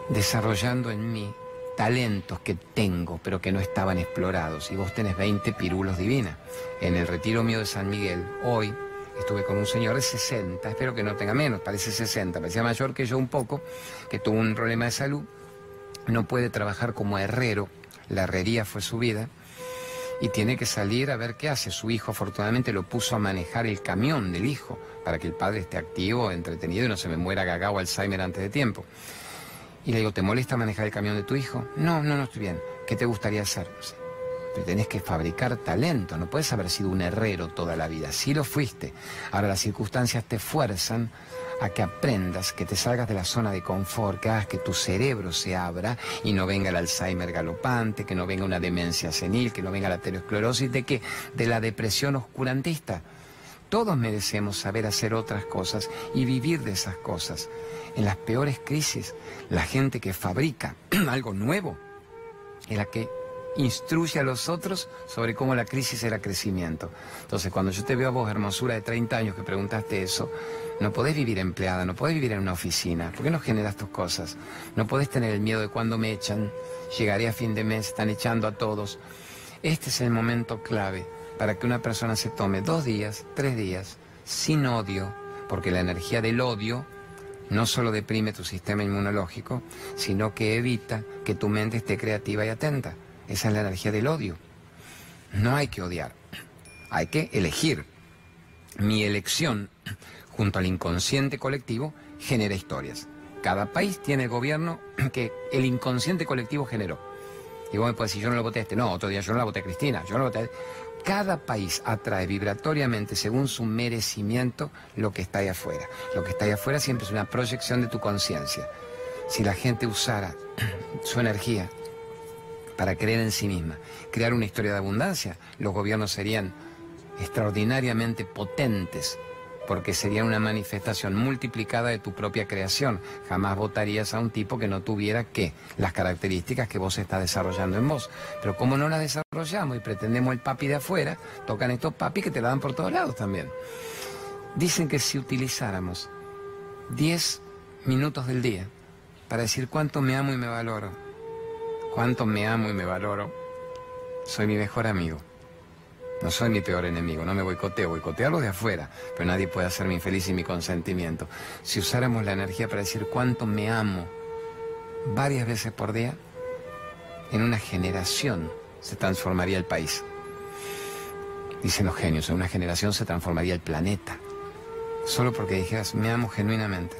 Desarrollando en mí talentos que tengo, pero que no estaban explorados. Y vos tenés 20 pirulos divinas. En el retiro mío de San Miguel, hoy, estuve con un señor de 60, espero que no tenga menos, parece 60, parecía mayor que yo un poco, que tuvo un problema de salud, no puede trabajar como herrero, la herrería fue su vida, y tiene que salir a ver qué hace. Su hijo afortunadamente lo puso a manejar el camión del hijo para que el padre esté activo, entretenido y no se me muera gagao Alzheimer antes de tiempo. Y le digo, ¿te molesta manejar el camión de tu hijo? No, no, no estoy bien. ¿Qué te gustaría hacer? Pero tenés que fabricar talento, no puedes haber sido un herrero toda la vida. Sí lo fuiste. Ahora las circunstancias te fuerzan a que aprendas, que te salgas de la zona de confort, que hagas que tu cerebro se abra y no venga el Alzheimer galopante, que no venga una demencia senil, que no venga la aterosclerosis, de que de la depresión oscurantista. Todos merecemos saber hacer otras cosas y vivir de esas cosas. En las peores crisis, la gente que fabrica [clears throat] algo nuevo es la que instruye a los otros sobre cómo la crisis era crecimiento. Entonces, cuando yo te veo a vos, hermosura de 30 años, que preguntaste eso, no podés vivir empleada, no podés vivir en una oficina. ¿Por qué no generas tus cosas? No podés tener el miedo de cuando me echan, llegaré a fin de mes, están echando a todos. Este es el momento clave para que una persona se tome dos días, tres días, sin odio, porque la energía del odio no solo deprime tu sistema inmunológico, sino que evita que tu mente esté creativa y atenta. Esa es la energía del odio. No hay que odiar, hay que elegir. Mi elección junto al inconsciente colectivo, genera historias. Cada país tiene el gobierno que el inconsciente colectivo generó. Y vos me puedes decir, yo no lo voté este, no, otro día yo no la voté a Cristina, yo no lo voté. Cada país atrae vibratoriamente, según su merecimiento, lo que está ahí afuera. Lo que está ahí afuera siempre es una proyección de tu conciencia. Si la gente usara [clears throat] su energía para creer en sí misma, crear una historia de abundancia, los gobiernos serían extraordinariamente potentes porque sería una manifestación multiplicada de tu propia creación. Jamás votarías a un tipo que no tuviera qué, las características que vos estás desarrollando en vos. Pero como no las desarrollamos y pretendemos el papi de afuera, tocan estos papi que te la dan por todos lados también. Dicen que si utilizáramos 10 minutos del día para decir cuánto me amo y me valoro. Cuánto me amo y me valoro. Soy mi mejor amigo. No soy mi peor enemigo, no me boicoteo, boicotearlo de afuera, pero nadie puede hacerme infeliz sin mi consentimiento. Si usáramos la energía para decir cuánto me amo varias veces por día, en una generación se transformaría el país. Dicen los genios, en una generación se transformaría el planeta. Solo porque dijeras, me amo genuinamente.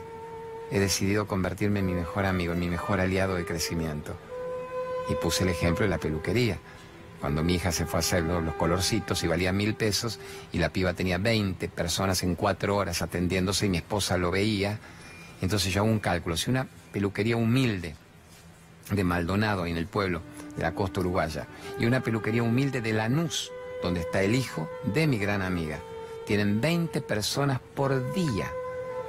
He decidido convertirme en mi mejor amigo, en mi mejor aliado de crecimiento. Y puse el ejemplo de la peluquería. Cuando mi hija se fue a hacer los, colorcitos y valía mil pesos y la piba tenía 20 personas en cuatro horas atendiéndose y mi esposa lo veía, entonces yo hago un cálculo. Si una peluquería humilde de Maldonado en el pueblo de la costa uruguaya y una peluquería humilde de Lanús, donde está el hijo de mi gran amiga, tienen 20 personas por día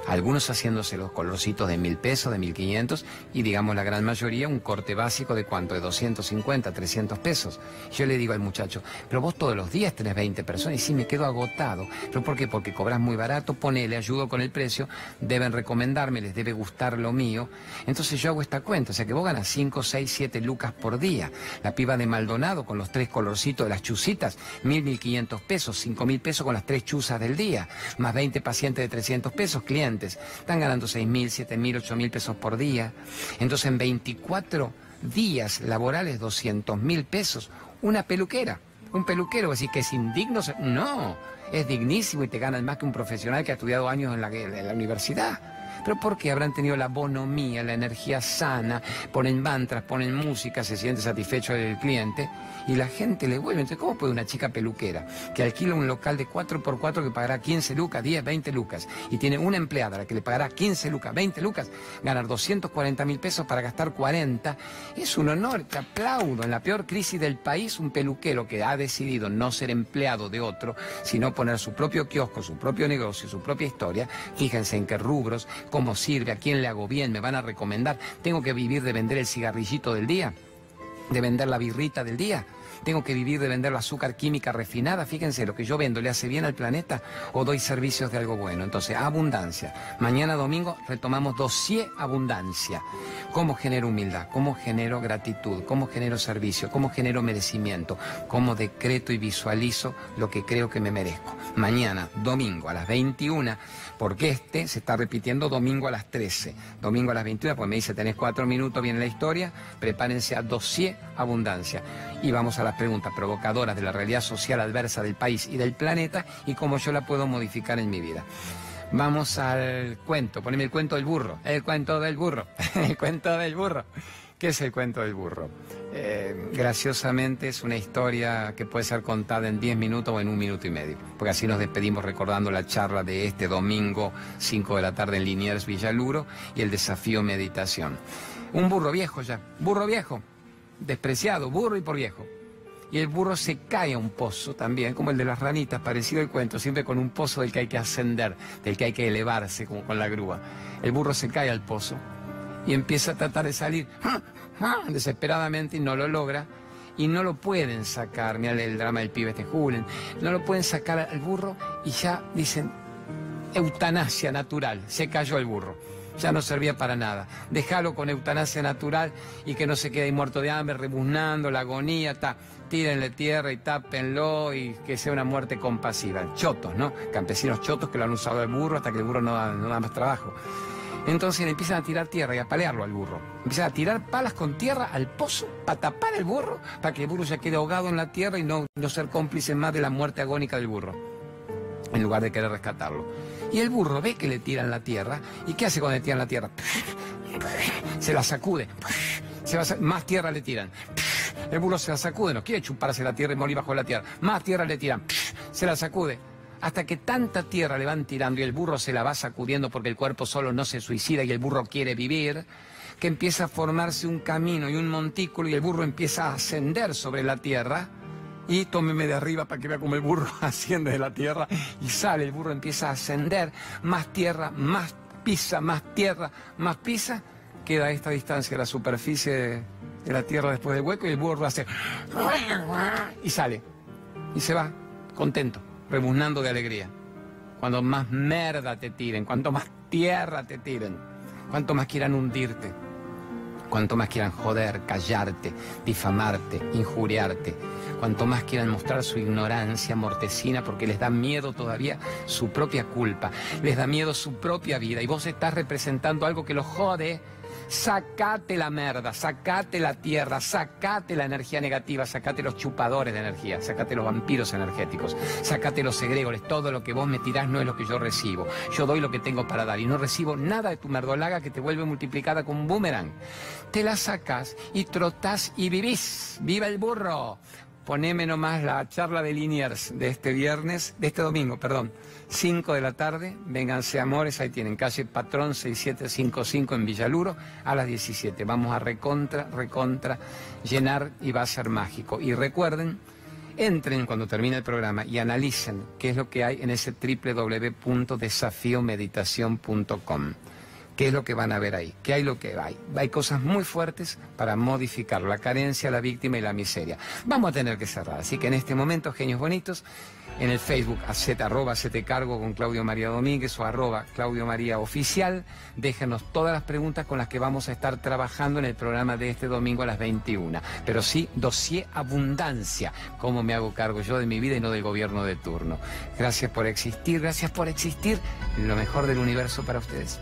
algunos haciéndose los colorcitos de mil pesos, de mil quinientos, y digamos la gran mayoría un corte básico de cuánto, de 250, 300 pesos. Yo le digo al muchacho, pero vos todos los días tenés 20 personas y sí me quedo agotado. ¿Pero por qué? Porque cobras muy barato, ponele, ayudo con el precio, deben recomendarme, les debe gustar lo mío. Entonces yo hago esta cuenta, o sea que vos ganas 5, 6, 7 lucas por día. La piba de Maldonado con los tres colorcitos de las chusitas, mil, mil quinientos pesos, cinco mil pesos con las tres chuzas del día, más 20 pacientes de 300 pesos, clientes están ganando 6 mil, 7 mil, 8 mil pesos por día. Entonces en 24 días laborales 200 mil pesos, una peluquera, un peluquero, así que es indigno, no, es dignísimo y te ganan más que un profesional que ha estudiado años en la, en la universidad pero porque habrán tenido la bonomía, la energía sana, ponen mantras, ponen música, se siente satisfecho el cliente y la gente le vuelve. Entonces, ¿cómo puede una chica peluquera que alquila un local de 4x4 que pagará 15 lucas, 10, 20 lucas y tiene una empleada a la que le pagará 15 lucas, 20 lucas, ganar 240 mil pesos para gastar 40? Es un honor, te aplaudo. En la peor crisis del país, un peluquero que ha decidido no ser empleado de otro, sino poner su propio kiosco, su propio negocio, su propia historia, fíjense en qué rubros, cómo sirve, a quién le hago bien, me van a recomendar. Tengo que vivir de vender el cigarrillito del día, de vender la birrita del día tengo que vivir de vender la azúcar química refinada, fíjense, lo que yo vendo le hace bien al planeta o doy servicios de algo bueno. Entonces, abundancia. Mañana domingo retomamos dossier abundancia. ¿Cómo genero humildad? ¿Cómo genero gratitud? ¿Cómo genero servicio? ¿Cómo genero merecimiento? ¿Cómo decreto y visualizo lo que creo que me merezco? Mañana, domingo, a las 21, porque este se está repitiendo domingo a las 13. Domingo a las 21, pues me dice, tenés cuatro minutos, viene la historia, prepárense a dossier abundancia. Y vamos a las preguntas provocadoras de la realidad social adversa del país y del planeta y cómo yo la puedo modificar en mi vida. Vamos al cuento, poneme el cuento del burro, el cuento del burro, [laughs] el cuento del burro. ¿Qué es el cuento del burro? Eh, graciosamente es una historia que puede ser contada en 10 minutos o en un minuto y medio, porque así nos despedimos recordando la charla de este domingo 5 de la tarde en Liniers Villaluro y el desafío meditación. Un burro viejo ya, burro viejo, despreciado, burro y por viejo y el burro se cae a un pozo también, como el de las ranitas, parecido al cuento, siempre con un pozo del que hay que ascender, del que hay que elevarse, como con la grúa. El burro se cae al pozo y empieza a tratar de salir desesperadamente y no lo logra. Y no lo pueden sacar, mira el drama del pibe este Julen, no lo pueden sacar al burro y ya dicen eutanasia natural, se cayó el burro ya no servía para nada. Déjalo con eutanasia natural y que no se quede muerto de hambre, rebuznando, la agonía, está tírenle tierra y tápenlo y que sea una muerte compasiva. Chotos, ¿no? Campesinos chotos que lo han usado el burro hasta que el burro no da, no da más trabajo. Entonces le empiezan a tirar tierra y a palearlo al burro. Empiezan a tirar palas con tierra al pozo para tapar el burro, para que el burro ya quede ahogado en la tierra y no, no ser cómplice más de la muerte agónica del burro, en lugar de querer rescatarlo. Y el burro ve que le tiran la tierra. ¿Y qué hace cuando le tiran la tierra? Se la sacude. más tierra le tiran. El burro se la sacude, no quiere chuparse la tierra y morir bajo la tierra. Más tierra le tiran. Se la sacude. Hasta que tanta tierra le van tirando y el burro se la va sacudiendo porque el cuerpo solo no se suicida y el burro quiere vivir, que empieza a formarse un camino y un montículo y el burro empieza a ascender sobre la tierra. Y tómeme de arriba para que vea cómo el burro [laughs] asciende de la tierra y sale, el burro empieza a ascender, más tierra, más pisa, más tierra, más pisa, queda a esta distancia la superficie de, la tierra después del hueco y el burro hace [laughs] y sale. Y se va contento, rebuznando de alegría. Cuando más merda te tiren, cuanto más tierra te tiren, cuanto más quieran hundirte, Cuanto más quieran joder, callarte, difamarte, injuriarte, cuanto más quieran mostrar su ignorancia mortecina porque les da miedo todavía su propia culpa, les da miedo su propia vida y vos estás representando algo que los jode Sacate la merda, sacate la tierra, sacate la energía negativa, sacate los chupadores de energía, sacate los vampiros energéticos, sacate los egregores, todo lo que vos me tirás no es lo que yo recibo. Yo doy lo que tengo para dar y no recibo nada de tu merdolaga que te vuelve multiplicada con un boomerang. Te la sacas y trotás y vivís. ¡Viva el burro! Poneme nomás la charla de Liniers de este viernes, de este domingo, perdón. 5 de la tarde, vénganse amores, ahí tienen calle Patrón 6755 en Villaluro a las 17. Vamos a recontra, recontra, llenar y va a ser mágico. Y recuerden, entren cuando termine el programa y analicen qué es lo que hay en ese www.desafiomeditación.com qué es lo que van a ver ahí, qué hay lo que hay. Hay cosas muy fuertes para modificar la carencia, la víctima y la miseria. Vamos a tener que cerrar, así que en este momento, genios bonitos, en el Facebook, z, arroba, te cargo con Claudio María Domínguez o arroba Claudio María Oficial. Déjenos todas las preguntas con las que vamos a estar trabajando en el programa de este domingo a las 21. Pero sí, dossier abundancia, cómo me hago cargo yo de mi vida y no del gobierno de turno. Gracias por existir, gracias por existir, lo mejor del universo para ustedes.